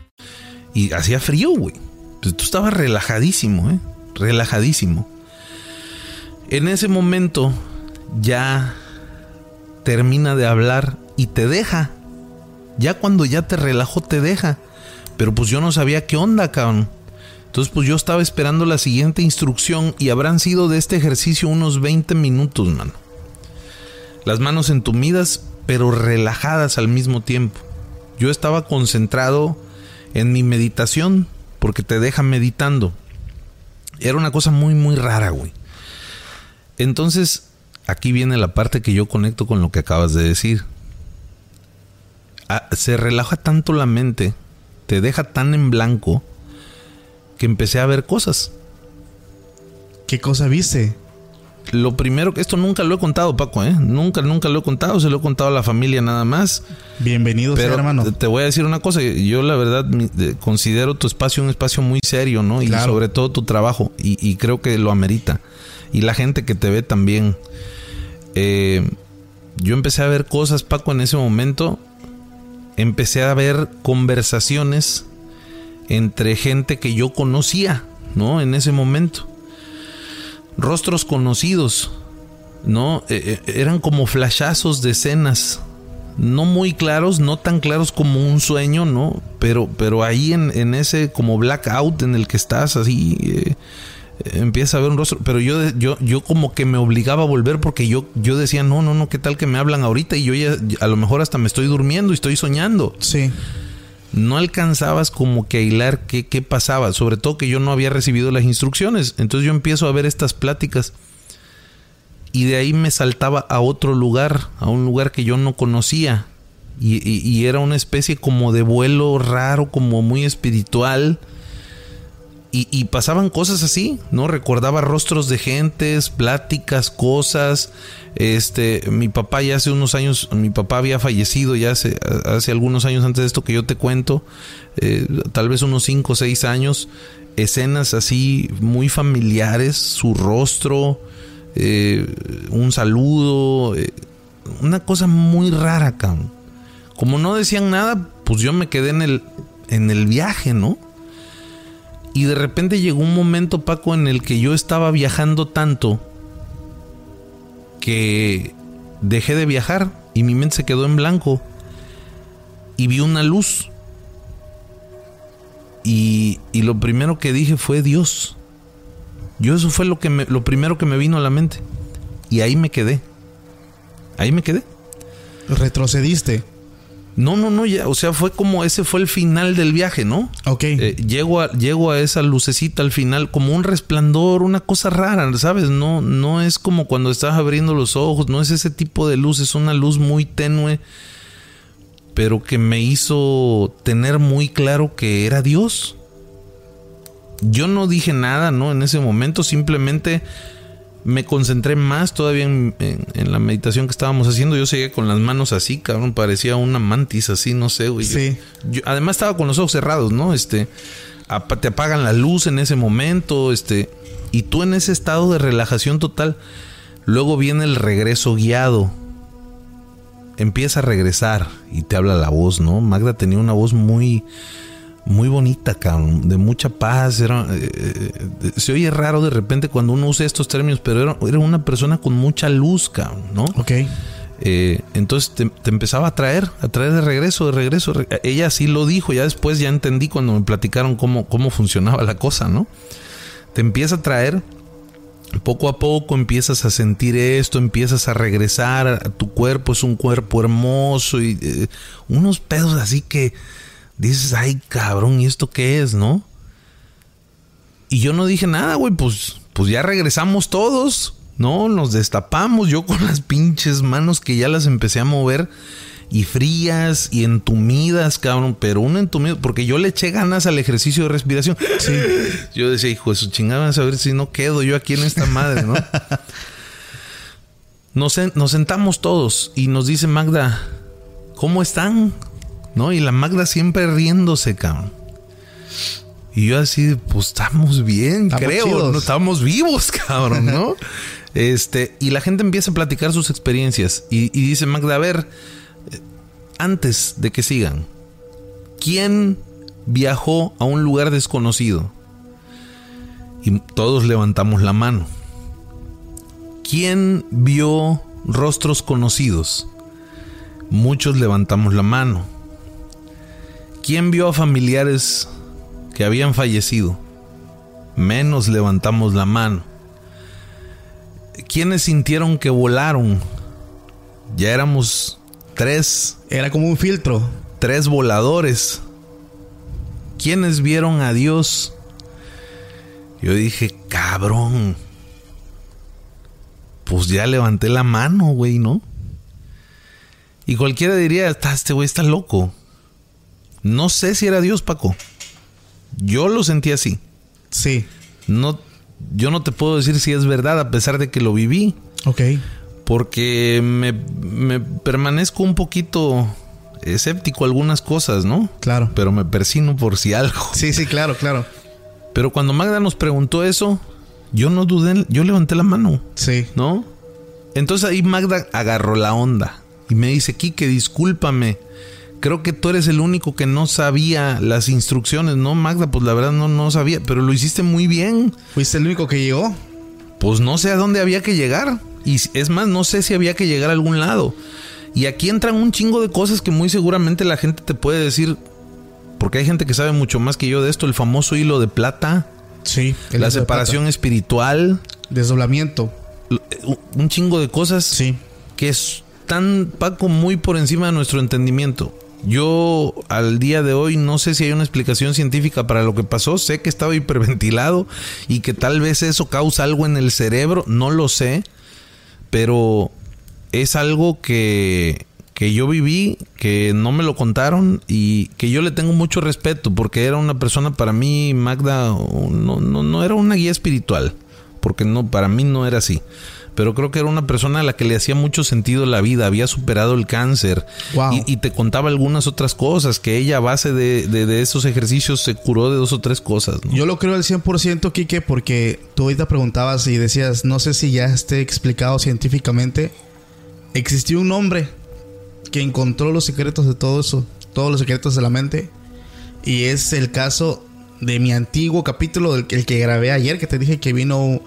Y hacía frío, güey. Tú estabas relajadísimo, ¿eh? Relajadísimo. En ese momento ya termina de hablar y te deja. Ya cuando ya te relajó, te deja. Pero pues yo no sabía qué onda, cabrón. Entonces pues yo estaba esperando la siguiente instrucción y habrán sido de este ejercicio unos 20 minutos, mano. Las manos entumidas, pero relajadas al mismo tiempo. Yo estaba concentrado en mi meditación porque te deja meditando. Era una cosa muy, muy rara, güey. Entonces, aquí viene la parte que yo conecto con lo que acabas de decir. Ah, se relaja tanto la mente, te deja tan en blanco, que empecé a ver cosas. ¿Qué cosa viste? Lo primero que esto nunca lo he contado, Paco, ¿eh? Nunca, nunca lo he contado, se lo he contado a la familia nada más. Bienvenido, sea, Pero hermano. te- voy a decir una cosa, yo la verdad considero tu espacio un espacio muy serio, ¿no? Y sobre todo tu trabajo, y, y creo que lo amerita. Y la gente que te ve también. Eh, yo empecé a ver cosas, Paco, en ese momento. Empecé a ver conversaciones entre gente que yo conocía, ¿no? En ese momento. Rostros conocidos, ¿no? Eh, eh, eran como flashazos de escenas no muy claros, no tan claros como un sueño, ¿no? Pero, pero ahí en, en ese como blackout en el que estás, así, eh, empieza a ver un rostro. Pero yo, yo, yo como que me obligaba a volver porque yo, yo decía, no, no, no, ¿qué tal que me hablan ahorita? Y yo ya, a lo mejor hasta me estoy durmiendo y estoy soñando. Sí. No alcanzabas como que a hilar qué, qué pasaba, sobre todo que yo no había recibido las instrucciones. Entonces yo empiezo a ver estas pláticas y de ahí me saltaba a otro lugar, a un lugar que yo no conocía, Y, y- y era una especie como de vuelo raro, como muy espiritual. Y, pasaban cosas así, ¿no? Recordaba rostros de gentes, pláticas, cosas. Este, mi papá ya hace unos años, mi papá había fallecido ya hace, hace algunos años antes de esto que yo te cuento, eh, tal vez unos 5 o 6 años, escenas así muy familiares, su rostro, eh, un saludo, eh, una cosa muy rara, cabrón. Como no decían nada, pues yo me quedé en el, en el viaje, ¿no? Y de repente llegó un momento, Paco, en el que yo estaba viajando tanto que dejé de viajar y mi mente se quedó en blanco y vi una luz. Y, y lo primero que dije fue Dios. Yo eso fue lo, que me- lo primero que me vino a la mente. Y ahí me quedé. Ahí me quedé. Retrocediste. No, no, no, ya, o sea, fue como ese fue el final del viaje, ¿no? Ok. Eh, llego, a, llego a esa lucecita al final como un resplandor, una cosa rara, ¿sabes? No, no es como cuando estás abriendo los ojos, no es ese tipo de luz, es una luz muy tenue, pero que me hizo tener muy claro que era Dios. Yo no dije nada, ¿no? En ese momento simplemente me concentré más todavía en, en- en la meditación que estábamos haciendo. Yo seguía con las manos así, cabrón, parecía una mantis así, no sé, güey. Sí. yo- además estaba con los ojos cerrados, ¿no? Este, te apagan la luz en ese momento, este, y tú en ese estado de relajación total. Luego viene el regreso guiado. Empieza a regresar y te habla la voz, ¿no? Magda tenía una voz muy, muy bonita, cabrón, de mucha paz. Era, eh, eh, se oye raro de repente cuando uno usa estos términos, pero era, era una persona con mucha luz, cabrón, ¿no? Ok. Eh, entonces te, te empezaba a traer, a traer de regreso, de regreso. re- Ella sí lo dijo, ya después ya entendí cuando me platicaron cómo, cómo funcionaba la cosa, ¿no? Te empieza a traer, poco a poco empiezas a sentir esto, empiezas a regresar, a tu cuerpo es un cuerpo hermoso y eh, unos pedos así que dices, ay cabrón, ¿y esto qué es, no? Y yo no dije nada, güey, pues, pues ya regresamos todos, ¿no? Nos destapamos, yo con las pinches manos que ya las empecé a mover y frías y entumidas, cabrón, pero un entumido, porque yo le eché ganas al ejercicio de respiración. Sí. *laughs* Yo decía, hijo de su chingada, a ver si no quedo yo aquí en esta madre, ¿no? Nos, nos sentamos todos y nos dice Magda, ¿cómo están? ¿No? Y la Magda siempre riéndose, cabrón. Y yo así, pues estamos bien, Estamos creo. chidos. No estamos vivos, *laughs* cabrón, ¿no? este, y la gente empieza a platicar sus experiencias. Y, y dice Magda, a ver, eh, antes de que sigan, ¿quién viajó a un lugar desconocido? Y todos levantamos la mano. ¿Quién vio rostros conocidos? Muchos levantamos la mano. ¿Quién vio a familiares que habían fallecido? Menos levantamos la mano. ¿Quiénes sintieron que volaron? Ya éramos tres, Era como un filtro. tres voladores. ¿Quiénes vieron a Dios? Yo dije, cabrón. Pues ya levanté la mano, güey, ¿no? Y cualquiera diría, "Está- este güey está loco. No sé si era Dios, Paco. Yo lo sentí así. Sí. No, yo no te puedo decir si es verdad a pesar de que lo viví. Ok. Porque me, me permanezco un poquito escéptico a algunas cosas, ¿no? Claro. Pero me persino por si algo. Sí, sí, claro, claro. Pero cuando Magda nos preguntó eso, yo no dudé, yo levanté la mano, Sí. ¿no? Entonces ahí Magda agarró la onda y me dice, Quique, discúlpame. Creo que tú eres el único que no sabía las instrucciones, ¿no, Magda? Pues la verdad no, no sabía, pero lo hiciste muy bien. Fuiste el único que llegó. Pues no sé a dónde había que llegar. Y es más, no sé si había que llegar a algún lado. Y aquí entran un chingo de cosas que muy seguramente la gente te puede decir. Porque hay gente que sabe mucho más que yo de esto. El famoso hilo de plata. Sí. la separación espiritual. Desdoblamiento. Un chingo de cosas Sí. que están, Paco, muy por encima de nuestro entendimiento. Yo al día de hoy no sé si hay una explicación científica para lo que pasó. Sé que estaba hiperventilado y que tal vez eso causa algo en el cerebro. No lo sé. Pero es algo que, que yo viví, que no me lo contaron y que yo le tengo mucho respeto porque era una persona para mí, Magda, no, no, no era una guía espiritual, porque no, para mí no era así pero creo que era una persona a la que le hacía mucho sentido la vida, había superado el cáncer Wow. y, y te contaba algunas otras cosas, que ella a base de, de- de esos ejercicios se curó de dos o tres cosas. ¿no? Yo lo creo al 100%, Quique, porque tú ahorita preguntabas y decías, no sé si ya esté explicado científicamente. Existió un hombre que encontró los secretos de todo eso, todos los secretos de la mente. Y es el caso de mi antiguo capítulo, del el que grabé ayer, que te dije que vino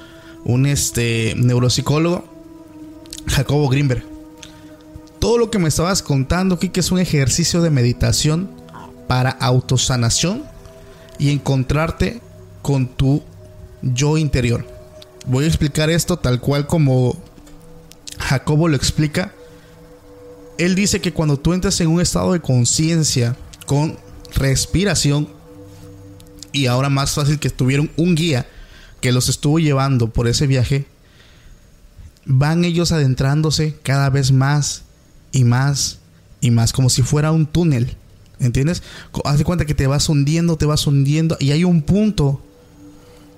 un este, neuropsicólogo, Jacobo Grimberg. Todo lo que me estabas contando, Kike, es un ejercicio de meditación para autosanación y encontrarte con tu yo interior. Voy a explicar esto tal cual como Jacobo lo explica. Él dice que cuando tú entras en un estado de conciencia con respiración y ahora más fácil que tuvieron un guía que los estuvo llevando por ese viaje, van ellos adentrándose cada vez más y más y más, como si fuera un túnel. ¿Entiendes? Haz de cuenta que te vas hundiendo, te vas hundiendo y hay un punto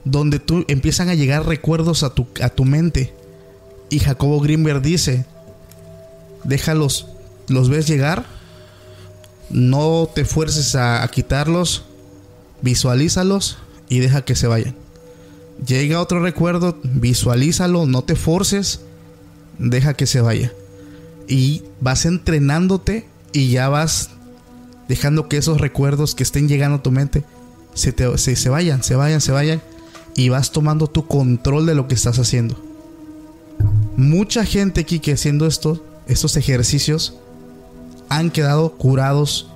donde tú empiezan a llegar recuerdos a tu, a tu mente. Y Jacobo Greenberg dice, déjalos, los ves llegar, no te fuerces a quitarlos, visualízalos y deja que se vayan. Llega otro recuerdo, visualízalo, no te forces, deja que se vaya. Y vas entrenándote y ya vas dejando que esos recuerdos que estén llegando a tu mente se, te- se, se vayan, se vayan, se vayan. Y vas tomando tu control de lo que estás haciendo. Mucha gente aquí que haciendo esto, estos ejercicios han quedado curados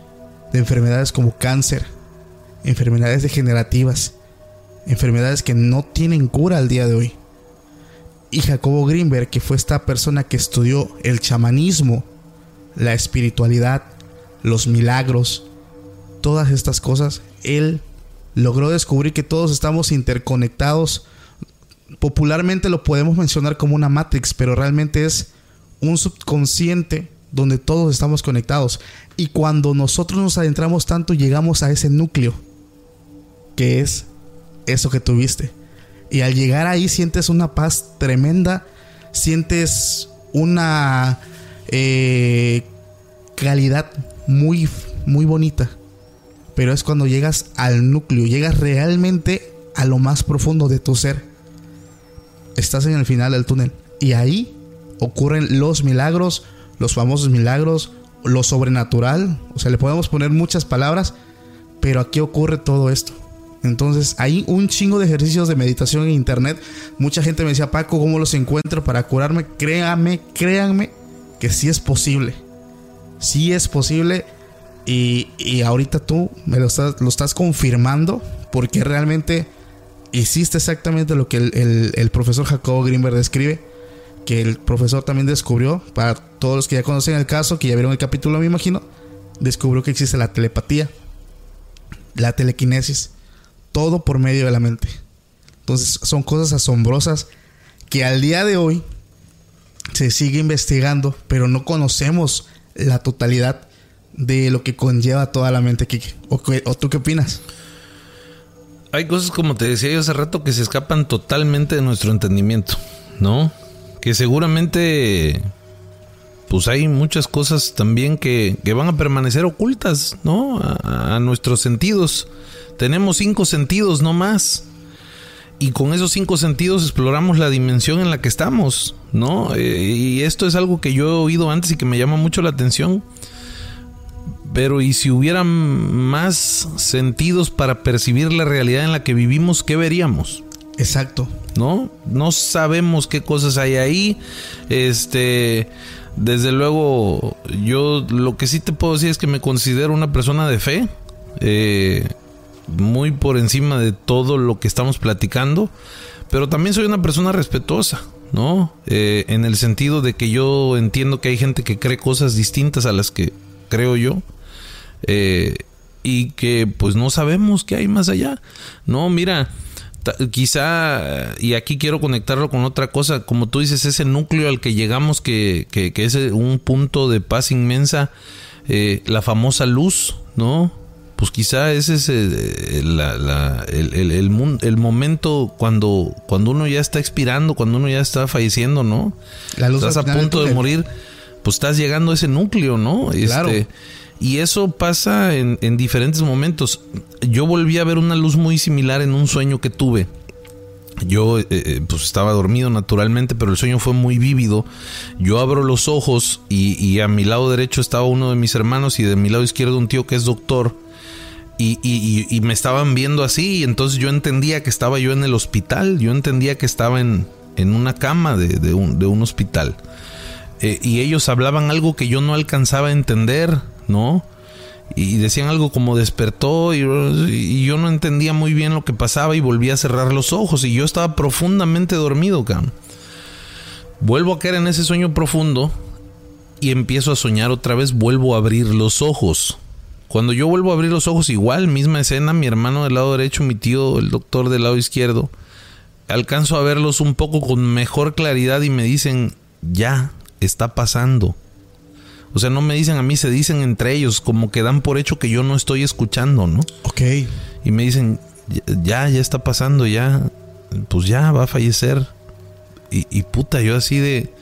de enfermedades como cáncer, enfermedades degenerativas, enfermedades que no tienen cura al día de hoy. Y Jacobo Greenberg, que fue esta persona que estudió el chamanismo, la espiritualidad, los milagros, todas estas cosas, él logró descubrir que todos estamos interconectados. Popularmente lo podemos mencionar como una matrix, pero realmente es un subconsciente donde todos estamos conectados. Y cuando nosotros nos adentramos tanto, llegamos a ese núcleo, que es eso que tuviste. Y al llegar ahí sientes una paz tremenda, sientes una eh, calidad muy, muy bonita. Pero es cuando llegas al núcleo, llegas realmente a lo más profundo de tu ser. Estás en el final del túnel. Y ahí ocurren los milagros, los famosos milagros, lo sobrenatural. O sea, le podemos poner muchas palabras, pero aquí ocurre todo esto. Entonces, hay un chingo de ejercicios de meditación en internet. Mucha gente me decía, Paco, ¿cómo los encuentro para curarme? Créanme, créanme que sí es posible. Sí es posible. Y, y ahorita tú me lo estás, lo estás confirmando porque realmente hiciste exactamente lo que el, el- profesor Jacobo Greenberg describe. Que el profesor también descubrió, para todos los que ya conocen el caso, que ya vieron el capítulo, me imagino, descubrió que existe la telepatía, la telequinesis, todo por medio de la mente. Entonces son cosas asombrosas que al día de hoy se sigue investigando, pero no conocemos la totalidad de lo que conlleva toda la mente, Kike. ¿O, qué- o tú qué opinas? Hay cosas, como te decía yo hace rato, que se escapan totalmente de nuestro entendimiento, ¿no? Que seguramente, pues hay muchas cosas también que, que van a permanecer ocultas, ¿no? A, a nuestros sentidos. Tenemos cinco sentidos, no más. Y con esos cinco sentidos exploramos la dimensión en la que estamos, ¿no? Eh, y esto es algo que yo he oído antes y que me llama mucho la atención. Pero ¿y si hubieran más sentidos para percibir la realidad en la que vivimos, qué veríamos? Exacto. ¿No? No sabemos qué cosas hay ahí. Este, desde luego, yo lo que sí te puedo decir es que me considero una persona de fe. eh, muy por encima de todo lo que estamos platicando. Pero también soy una persona respetuosa, ¿no? Eh, en el sentido de que yo entiendo que hay gente que cree cosas distintas a las que creo yo. Eh, y que pues no sabemos qué hay más allá. No, mira, Quizá, y aquí quiero conectarlo con otra cosa, como tú dices, ese núcleo al que llegamos, que, que, que es un punto de paz inmensa, eh, la famosa luz, ¿no? Pues quizá ese es eh, la- la- el, el- el momento cuando, cuando uno ya está expirando, cuando uno ya está falleciendo, ¿no? La luz estás a punto de morir, pues estás llegando a ese núcleo, ¿no? Claro. Este, y eso pasa en, en diferentes momentos. Yo volví a ver una luz muy similar en un sueño que tuve. Yo eh, eh, pues estaba dormido naturalmente, pero el sueño fue muy vívido. Yo abro los ojos y, y a mi lado derecho estaba uno de mis hermanos y de mi lado izquierdo un tío que es doctor. Y, me estaban viendo así y entonces yo entendía que estaba yo en el hospital. Yo entendía que estaba en, en una cama de, de un, hospital. Eh, y ellos hablaban algo que yo no alcanzaba a entender, ¿no? Y decían algo como despertó y, yo no entendía muy bien lo que pasaba y volví a cerrar los ojos y yo estaba profundamente dormido, cabrón. Vuelvo a caer en ese sueño profundo y empiezo a soñar otra vez, vuelvo a abrir los ojos. Cuando yo vuelvo a abrir los ojos, igual, misma escena, mi hermano del lado derecho, mi tío, el doctor del lado izquierdo, alcanzo a verlos un poco con mejor claridad y me dicen, ya, está pasando. O sea, no me dicen a mí, se dicen entre ellos, como que dan por hecho que yo no estoy escuchando, ¿no? Ok. Y me dicen, ya, ya está pasando, ya, pues ya va a fallecer. Y, y puta, yo así de...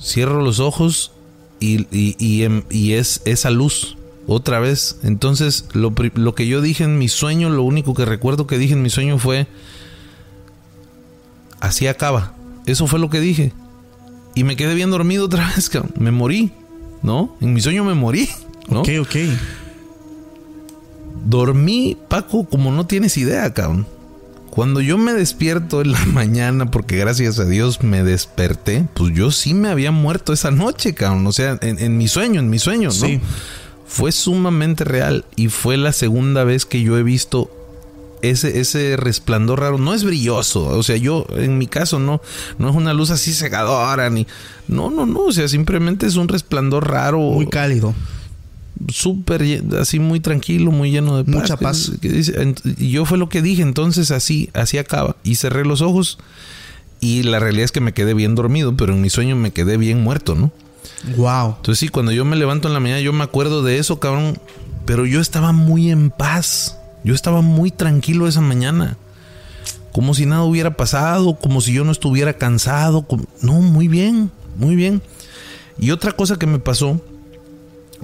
Cierro los ojos y, y- y em- y es esa luz, otra vez. Entonces, lo, lo que yo dije en mi sueño, lo único que recuerdo que dije en mi sueño fue, así acaba. Eso fue lo que dije. Y me quedé bien dormido otra *laughs* vez, cabrón. Me morí, ¿no? En mi sueño me morí, ¿no? Ok, ok. Dormí, Paco, como no tienes idea, cabrón. Cuando yo me despierto en la *laughs* mañana, porque gracias a Dios me desperté, pues yo sí me había muerto esa noche, cabrón. O sea, en, en mi sueño, en mi sueño, ¿no? Sí. Fue sumamente real y fue la segunda vez que yo he visto ese, ese resplandor raro. No es brilloso, o sea, yo en mi caso no, no es una luz así cegadora, ni... No, no, no, o sea, simplemente es un resplandor raro Muy cálido. súper así muy tranquilo, muy lleno de paz. Mucha que- paz. que y yo fue lo que dije, entonces así, así acaba. Y cerré los ojos y la realidad es que me quedé bien dormido, pero en mi sueño me quedé bien muerto, ¿no? Wow. Entonces sí, cuando yo me levanto en la mañana yo me acuerdo de eso, cabrón, pero yo estaba muy en paz. Yo estaba muy tranquilo esa mañana. Como si nada hubiera pasado, como si yo no estuviera cansado. No, muy bien, muy bien. Y otra cosa que me pasó,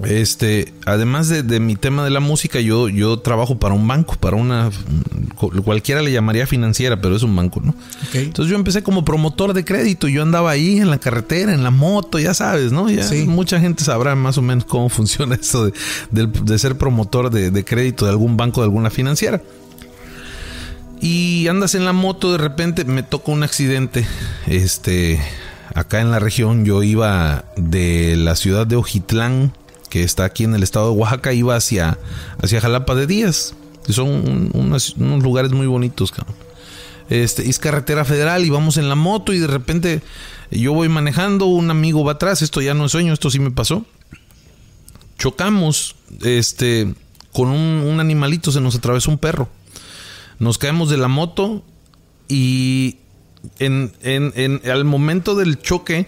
este, además de, de mi tema de la música, yo, yo trabajo para un banco, para una, cualquiera le llamaría financiera, pero es un banco, ¿no? Entonces yo empecé como promotor de crédito. Yo andaba ahí en la carretera, en la moto, ya sabes, ¿no? Ya Sí. mucha gente sabrá más o menos cómo *laughs* funciona esto de, de ser promotor de, de crédito de algún banco, de alguna financiera. Y andas en la moto, de repente me toca un accidente. Este, acá en la región, yo iba de la ciudad de Ojitlán, que está aquí en el estado de Oaxaca, iba hacia, hacia Jalapa de Díaz. Son unos lugares muy bonitos, este, es carretera federal y vamos en la moto y de repente yo voy manejando, un amigo va atrás, esto ya no es sueño, esto sí me pasó. Chocamos, este, con un, un animalito, se nos atravesó un perro. Nos caemos de la moto y en, en- en- al momento del choque,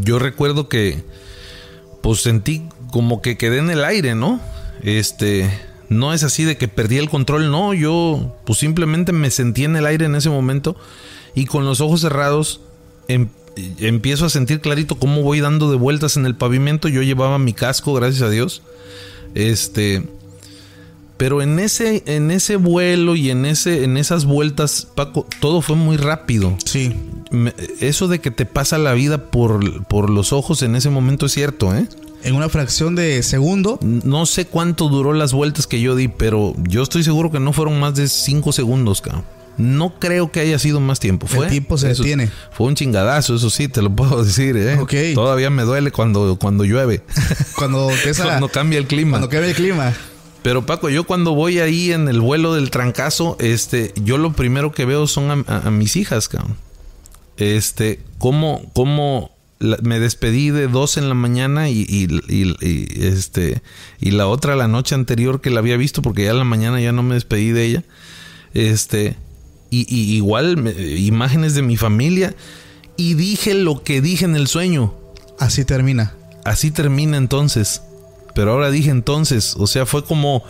Yo recuerdo que pues sentí como que quedé en el aire, ¿no? Este, no es así de que perdí el control, no, yo pues simplemente me sentí en el aire en ese momento y con los ojos cerrados em- empiezo a sentir clarito cómo voy dando de vueltas en el pavimento, yo llevaba mi casco, gracias a Dios. Este, pero en ese en ese vuelo y en ese en esas vueltas, Paco, todo fue muy rápido Sí. me- eso de que te pasa la vida por, por los ojos en ese momento es cierto, ¿eh? En una fracción de segundo. No sé cuánto duró las vueltas que yo di, pero yo estoy seguro que no fueron más de 5 segundos, cabrón. No creo que haya sido más tiempo. Fue, El tiempo se eso- detiene. Fue un chingadazo, eso sí, te lo puedo *laughs* decir, ¿eh? Ok. Todavía me duele cuando, cuando llueve. *laughs* Cuando empieza cuando cambia el clima. Cuando cambia el clima. Pero Paco, yo cuando voy ahí en el vuelo del trancazo, este, yo lo primero que veo son a, a- a mis hijas, cabrón. Este, cómo, cómo la- me despedí de dos en la mañana y, y- y- y, este, y la otra la noche anterior que la había visto, porque ya en la mañana ya no me despedí de ella. Este, y, igual me- imágenes de mi familia. Y dije lo que dije en el sueño Así termina. así termina entonces. Pero ahora dije entonces, o sea, fue como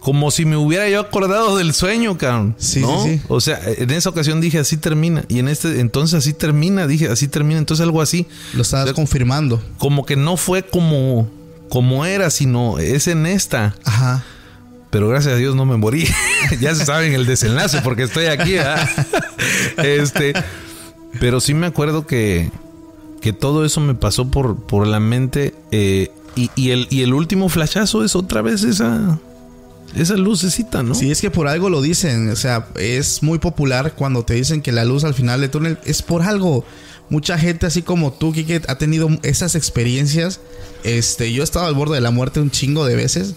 como si me hubiera yo acordado del sueño, cabrón. Sí, ¿no? sí, sí. O sea, en esa ocasión dije así termina y en este entonces así termina, dije así termina, entonces algo así, Lo estabas O sea, confirmando. como que no fue como como era, sino es en esta. Ajá. Pero gracias a Dios no me morí. *laughs* ya se saben el desenlace porque estoy aquí. ¿verdad? *laughs* este, pero sí me acuerdo que, que todo eso me pasó por, por la mente. eh, y, el último flashazo es otra vez esa, esa lucecita, ¿no? Sí, es que por algo lo dicen. O sea, es muy popular cuando te dicen que la luz al final del túnel es por algo. Mucha gente, así como tú, Kike, ha tenido esas experiencias. Este, yo he estado al borde de la muerte un chingo de veces.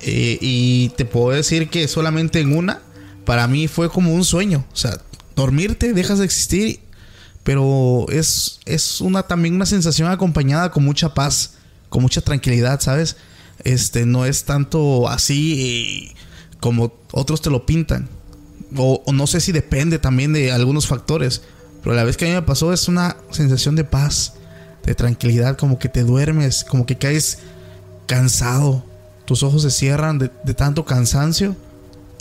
eh, y te puedo decir que solamente en una, para mí fue como un sueño. O sea, dormirte, dejas de existir. Pero es, es una también una sensación acompañada con mucha paz, con mucha tranquilidad, ¿sabes? Este, no es tanto así como otros te lo pintan. O, no sé si depende también de algunos factores. Pero la vez que a mí me pasó es una sensación de paz, de tranquilidad, como que te duermes, como que caes cansado. Tus ojos se cierran de, tanto cansancio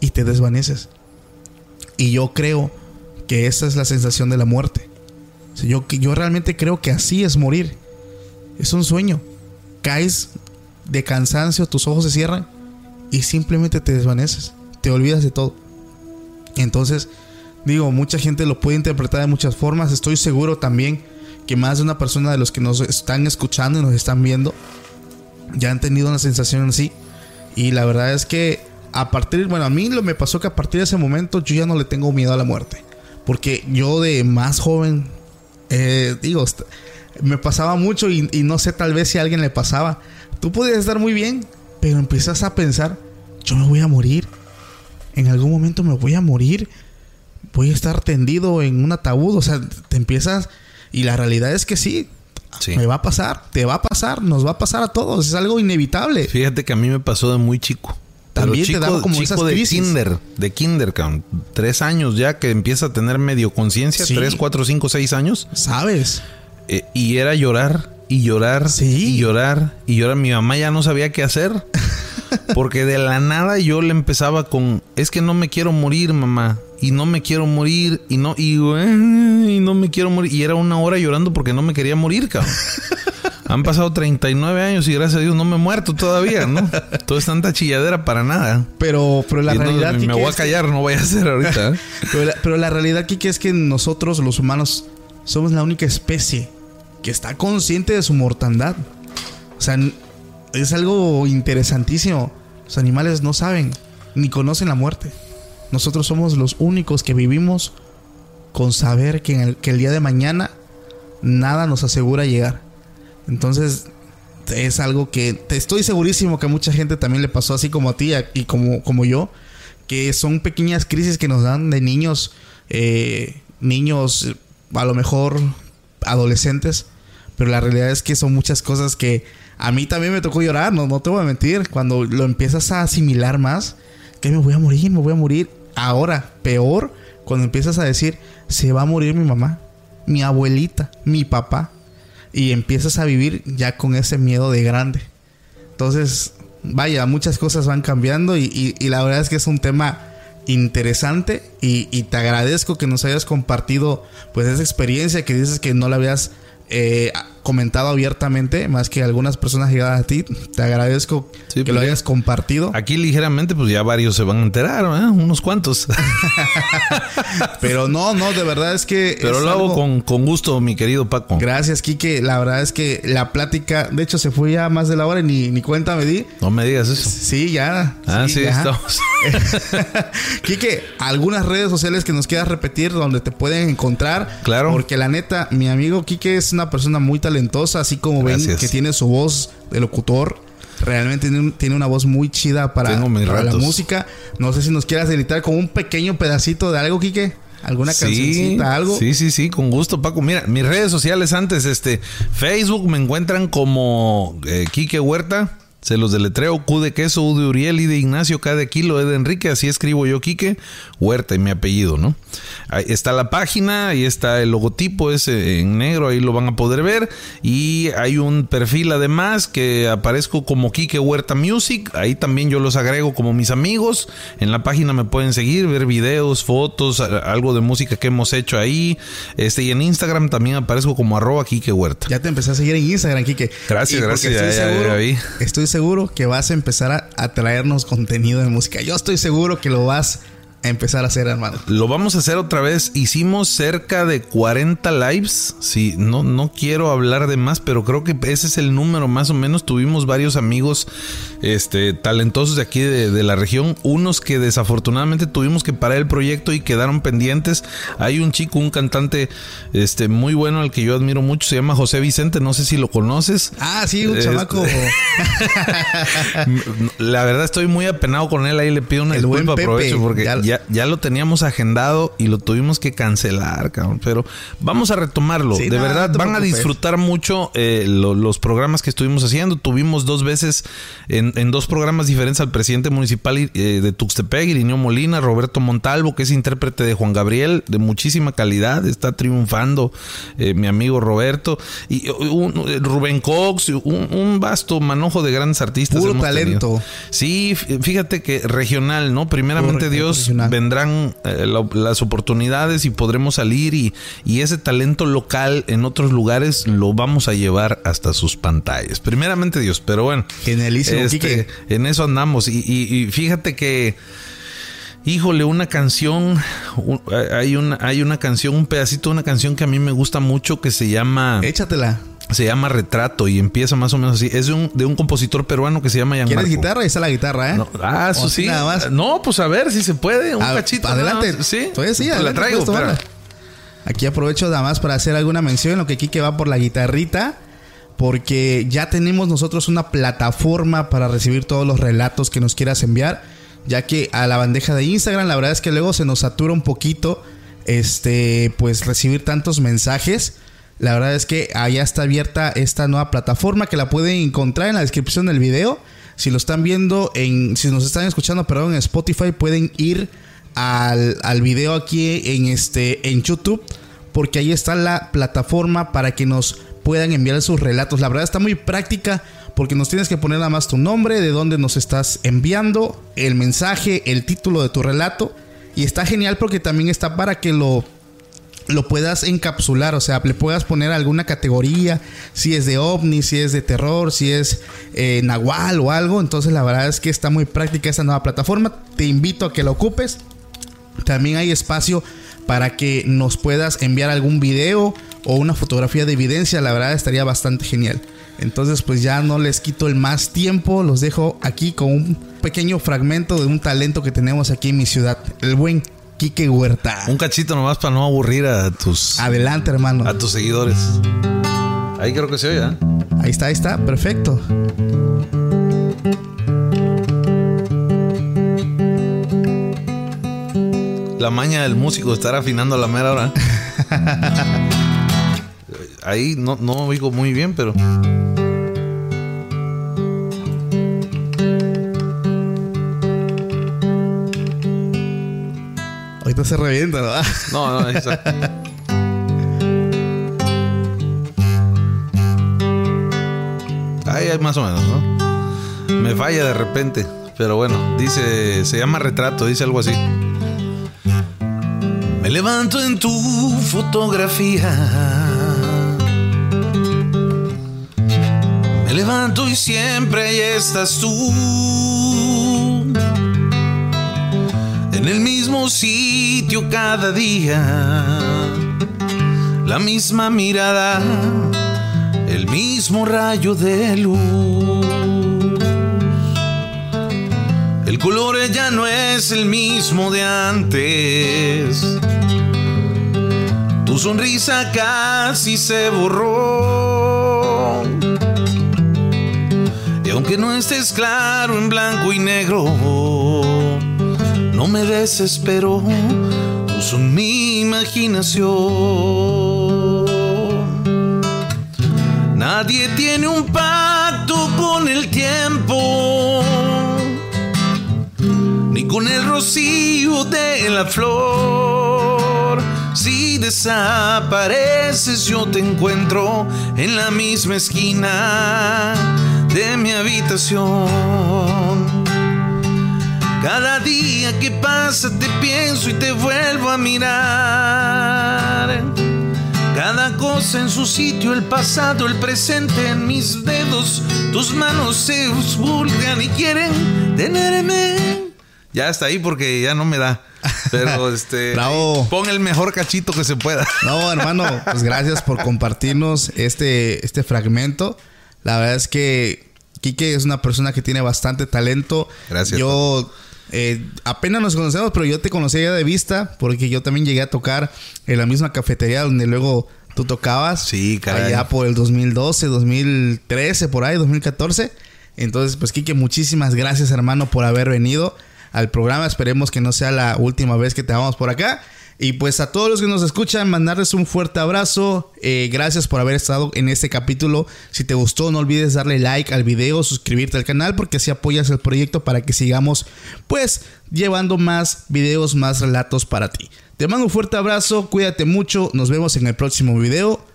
y te desvaneces. Y yo creo que esa es la sensación de la muerte. Yo, yo realmente creo que así es morir. Es un sueño. Caes de cansancio, tus ojos se cierran y simplemente te desvaneces. Te olvidas de todo. Entonces, digo, mucha gente lo puede interpretar de muchas formas. Estoy seguro también que más de una persona de los que nos están escuchando y nos están viendo ya han tenido una sensación así. Y la verdad es que a partir, bueno, a mí lo me pasó que a partir de ese momento yo ya no le tengo miedo a la muerte. Porque yo de más joven, eh, digo, me pasaba mucho y, y no sé tal vez si a alguien le pasaba. Tú podías estar muy bien, pero empiezas a pensar, yo me voy a morir. En algún momento me voy a morir. Voy a estar tendido en un ataúd. O sea, te empiezas... Y la realidad es que sí. Sí. Me va a pasar, te va a pasar, nos va a pasar a todos. Es algo inevitable. Fíjate que a mí me pasó de muy chico. También te daba como chico esas de crisis. kinder, de kinder, cabrón. Tres años ya que empieza a tener medio conciencia, Sí. tres, cuatro, cinco, seis años. ¿Sabes? Eh, y era llorar y llorar Sí. y llorar y llorar. Mi mamá ya no sabía qué hacer. *laughs* Porque de la nada yo le empezaba con, es que no me quiero morir, mamá. Y no me quiero morir. Y no, y, y no me quiero morir. Y era una hora llorando porque no me quería morir, cabrón. *laughs* Han pasado 39 años y gracias a Dios no me he muerto todavía, ¿no? Todo es tanta chilladera para nada. Pero, pero la entonces realidad... me, me voy a que- callar, no voy a hacer ahorita. ¿eh? *laughs* Pero la, pero la realidad, Kike, es que nosotros, los humanos, somos la única especie que está consciente de su mortandad. O sea, es algo interesantísimo. Los animales no saben ni conocen la muerte. Nosotros somos los únicos que vivimos con saber que, el, día de mañana nada nos asegura llegar. Entonces, es algo que te estoy segurísimo que a mucha gente también le pasó así como a ti y como, como yo, que son pequeñas crisis que nos dan de niños, eh, niños a lo mejor adolescentes, pero la realidad es que son muchas cosas que a mí también me tocó llorar, no, no te voy a mentir, cuando lo empiezas a asimilar más, que me voy a morir, me voy a morir. Ahora, peor, cuando empiezas a decir, se va a morir mi mamá, mi abuelita, mi papá, y empiezas a vivir ya con ese miedo de grande. Entonces, vaya, muchas cosas van cambiando y, y- y la verdad es que es un tema interesante y, te agradezco que nos hayas compartido pues esa experiencia que dices que no la habías eh, comentado abiertamente, más que algunas personas llegadas a ti. Te agradezco Sí, que pues lo ya. hayas compartido. Aquí ligeramente, pues ya varios se van a enterar, ¿verdad? Unos cuantos. *laughs* Pero no, no, de verdad es que. Pero es lo hago con, con gusto, mi querido Paco. Gracias, Kike. La verdad es que la plática, de hecho, se fue ya más de la hora y ni, ni cuenta me di. No me digas eso. Sí, ya. Ah, sí, ya. estamos. *laughs* Quique, algunas redes sociales que nos quieras repetir donde te pueden encontrar. Claro. Porque la neta, mi amigo Quique es una persona muy talentosa, así como ven Gracias. que tiene su voz de locutor. Realmente tiene, un- tiene una voz muy chida para, la música. No sé si nos quieras editar con un pequeño pedacito de algo, Quique. ¿Alguna cancioncita, algo? Sí, sí, sí, con gusto, Paco. Mira, mis redes sociales antes, este, Facebook me encuentran como eh, Quique Huerta. Se los deletreo Q de queso, U de Uriel, I de Ignacio, K de kilo, E de Enrique. Así escribo yo Quique Huerta y mi apellido, ¿no? Ahí está la página, ahí está el logotipo ese en negro, ahí lo van a poder ver. Y hay un perfil además que aparezco como Quique Huerta Music. Ahí también yo los agrego como mis amigos. En la página me pueden seguir, ver videos, fotos, algo de música que hemos hecho ahí. Este, y en Instagram también aparezco como arroba Quique Huerta. Ya te empecé a seguir en Instagram, Kike. Gracias, Y gracias, Estoy, ya- ya- seguro, ya vi. estoy seguro que vas a empezar a, a traernos contenido de música. Yo estoy seguro que lo vas empezar a hacer, hermano. Lo vamos a hacer otra vez. Hicimos cerca de 40 lives. Sí, no, no quiero hablar de más, pero creo que ese es el número más o menos. Tuvimos varios amigos este, talentosos de aquí de, de la región. Unos que desafortunadamente tuvimos que parar el proyecto y quedaron pendientes. Hay un chico, un cantante este, muy bueno al que yo admiro mucho. Se llama José Vicente. No sé si lo conoces. Ah, sí, un Este- chamaco. *laughs* La verdad estoy muy apenado con él. Ahí le pido una El buen disculpa, Pepe. aprovecho, porque Ya- ya, ya lo teníamos agendado y lo tuvimos que cancelar, cabrón. Pero vamos a retomarlo. Sí, de verdad, no van a disfrutar mucho eh, lo- los programas que estuvimos haciendo. Tuvimos dos veces en, en dos programas diferentes al presidente municipal eh, de Tuxtepec, Irineo Molina, Roberto Montalvo, que es intérprete de Juan Gabriel, de muchísima calidad. Está triunfando eh, mi amigo Roberto. Y un- Rubén Cox, un, un vasto manojo de grandes artistas. Puro hemos tenido. talento. Sí, fí- fíjate que regional, ¿no? Primeramente Dios vendrán eh, la- las oportunidades y podremos salir y, y ese talento local en otros lugares lo vamos a llevar hasta sus pantallas. Primeramente Dios, pero bueno. Genialísimo, este, en eso andamos y, y- y fíjate que... Híjole, una canción, hay una, hay una canción, un pedacito de una canción que a mí me gusta mucho que se llama, Échatela. Se llama Retrato y empieza más o menos así. Es de un, de un compositor peruano que se llama ¿Quieres Gianmarco. guitarra? Ahí está la guitarra, ¿eh? No, ah, eso sí. Nada más. No, pues a ver si se puede. Un Ah, cachito. Adelante. más. Sí. Todavía sí, Pues la traigo. Aquí aprovecho nada más para hacer alguna mención en lo que Kike va por la guitarrita. Porque ya tenemos nosotros una plataforma para recibir todos los relatos que nos quieras enviar. Ya que a la bandeja de Instagram, la verdad es que luego se nos satura un poquito. Este, pues recibir tantos mensajes. La verdad es que allá está abierta esta nueva plataforma que la pueden encontrar en la descripción del video. Si lo están viendo en, si nos están escuchando, perdón, en Spotify, pueden ir al, al video aquí en este, en YouTube, porque ahí está la plataforma para que nos puedan enviar sus relatos. La verdad está muy práctica, porque nos tienes que poner nada más tu nombre, de dónde nos estás enviando, el mensaje, el título de tu relato. Y está genial porque también está para que lo lo puedas encapsular, o sea, le puedas poner alguna categoría, si es de ovni, si es de terror, si es eh, nahual o algo. Entonces la verdad es que está muy práctica esta nueva plataforma. Te invito a que la ocupes. También hay espacio para que nos puedas enviar algún video o una fotografía de evidencia. La verdad estaría bastante genial. Entonces pues ya no les quito el más tiempo. Los dejo aquí con un pequeño fragmento de un talento que tenemos aquí en mi ciudad. El buen Quique Huerta. Un cachito nomás para no aburrir a tus, Adelante hermano. a tus seguidores. Ahí creo que se oye, ¿eh? Ahí está, ahí está, perfecto. La maña del músico estar afinando a la mera hora. *laughs* Ahí no, no oigo muy bien, pero. Se revienta, ¿no? *laughs* No, no, está. Ahí más o menos, ¿no? Me falla de repente. Pero bueno, dice, se llama retrato, dice algo así. Me levanto en tu fotografía. levanto y siempre ahí estás tú. En el mismo sitio cada día. La misma mirada, el mismo rayo de luz. El color ya no es el mismo de antes. Tu sonrisa casi se borró. Y aunque no estés claro en blanco y negro, no me desespero. Son mi imaginación. Nadie tiene un pacto con el tiempo ni con el rocío de la flor. Si desapareces yo te encuentro en la misma esquina de mi habitación. Cada día que pasa te pienso y te vuelvo a mirar. Cada cosa en su sitio, el pasado, el presente en mis dedos. Tus manos se vulgan y quieren tenerme ya está ahí porque ya no me da. Pero *laughs* este. Bravo. Pon el mejor cachito que se pueda. No, hermano, pues gracias por compartirnos este, este fragmento. La verdad es que Quique es una persona que tiene bastante talento. Gracias. Yo eh, apenas nos conocemos, pero yo te conocía ya de vista porque yo también llegué a tocar en la misma cafetería donde luego tú tocabas. Sí, caray. Allá por el 2012, 2013, por ahí, 2014. Entonces, pues Quique, muchísimas gracias, hermano, por haber venido al programa. Esperemos que no sea la última vez que te vamos por acá. Y pues a todos los que nos escuchan, mandarles un fuerte abrazo. Eh, gracias por haber estado en este capítulo. Si te gustó, no olvides darle like al video, suscribirte al canal, porque así apoyas el proyecto para que sigamos, pues, llevando más videos, más relatos para ti. Te mando un fuerte abrazo, cuídate mucho. Nos vemos en el próximo video.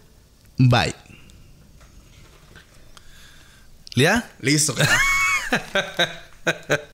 Bye. ¿Ya? Listo. *laughs*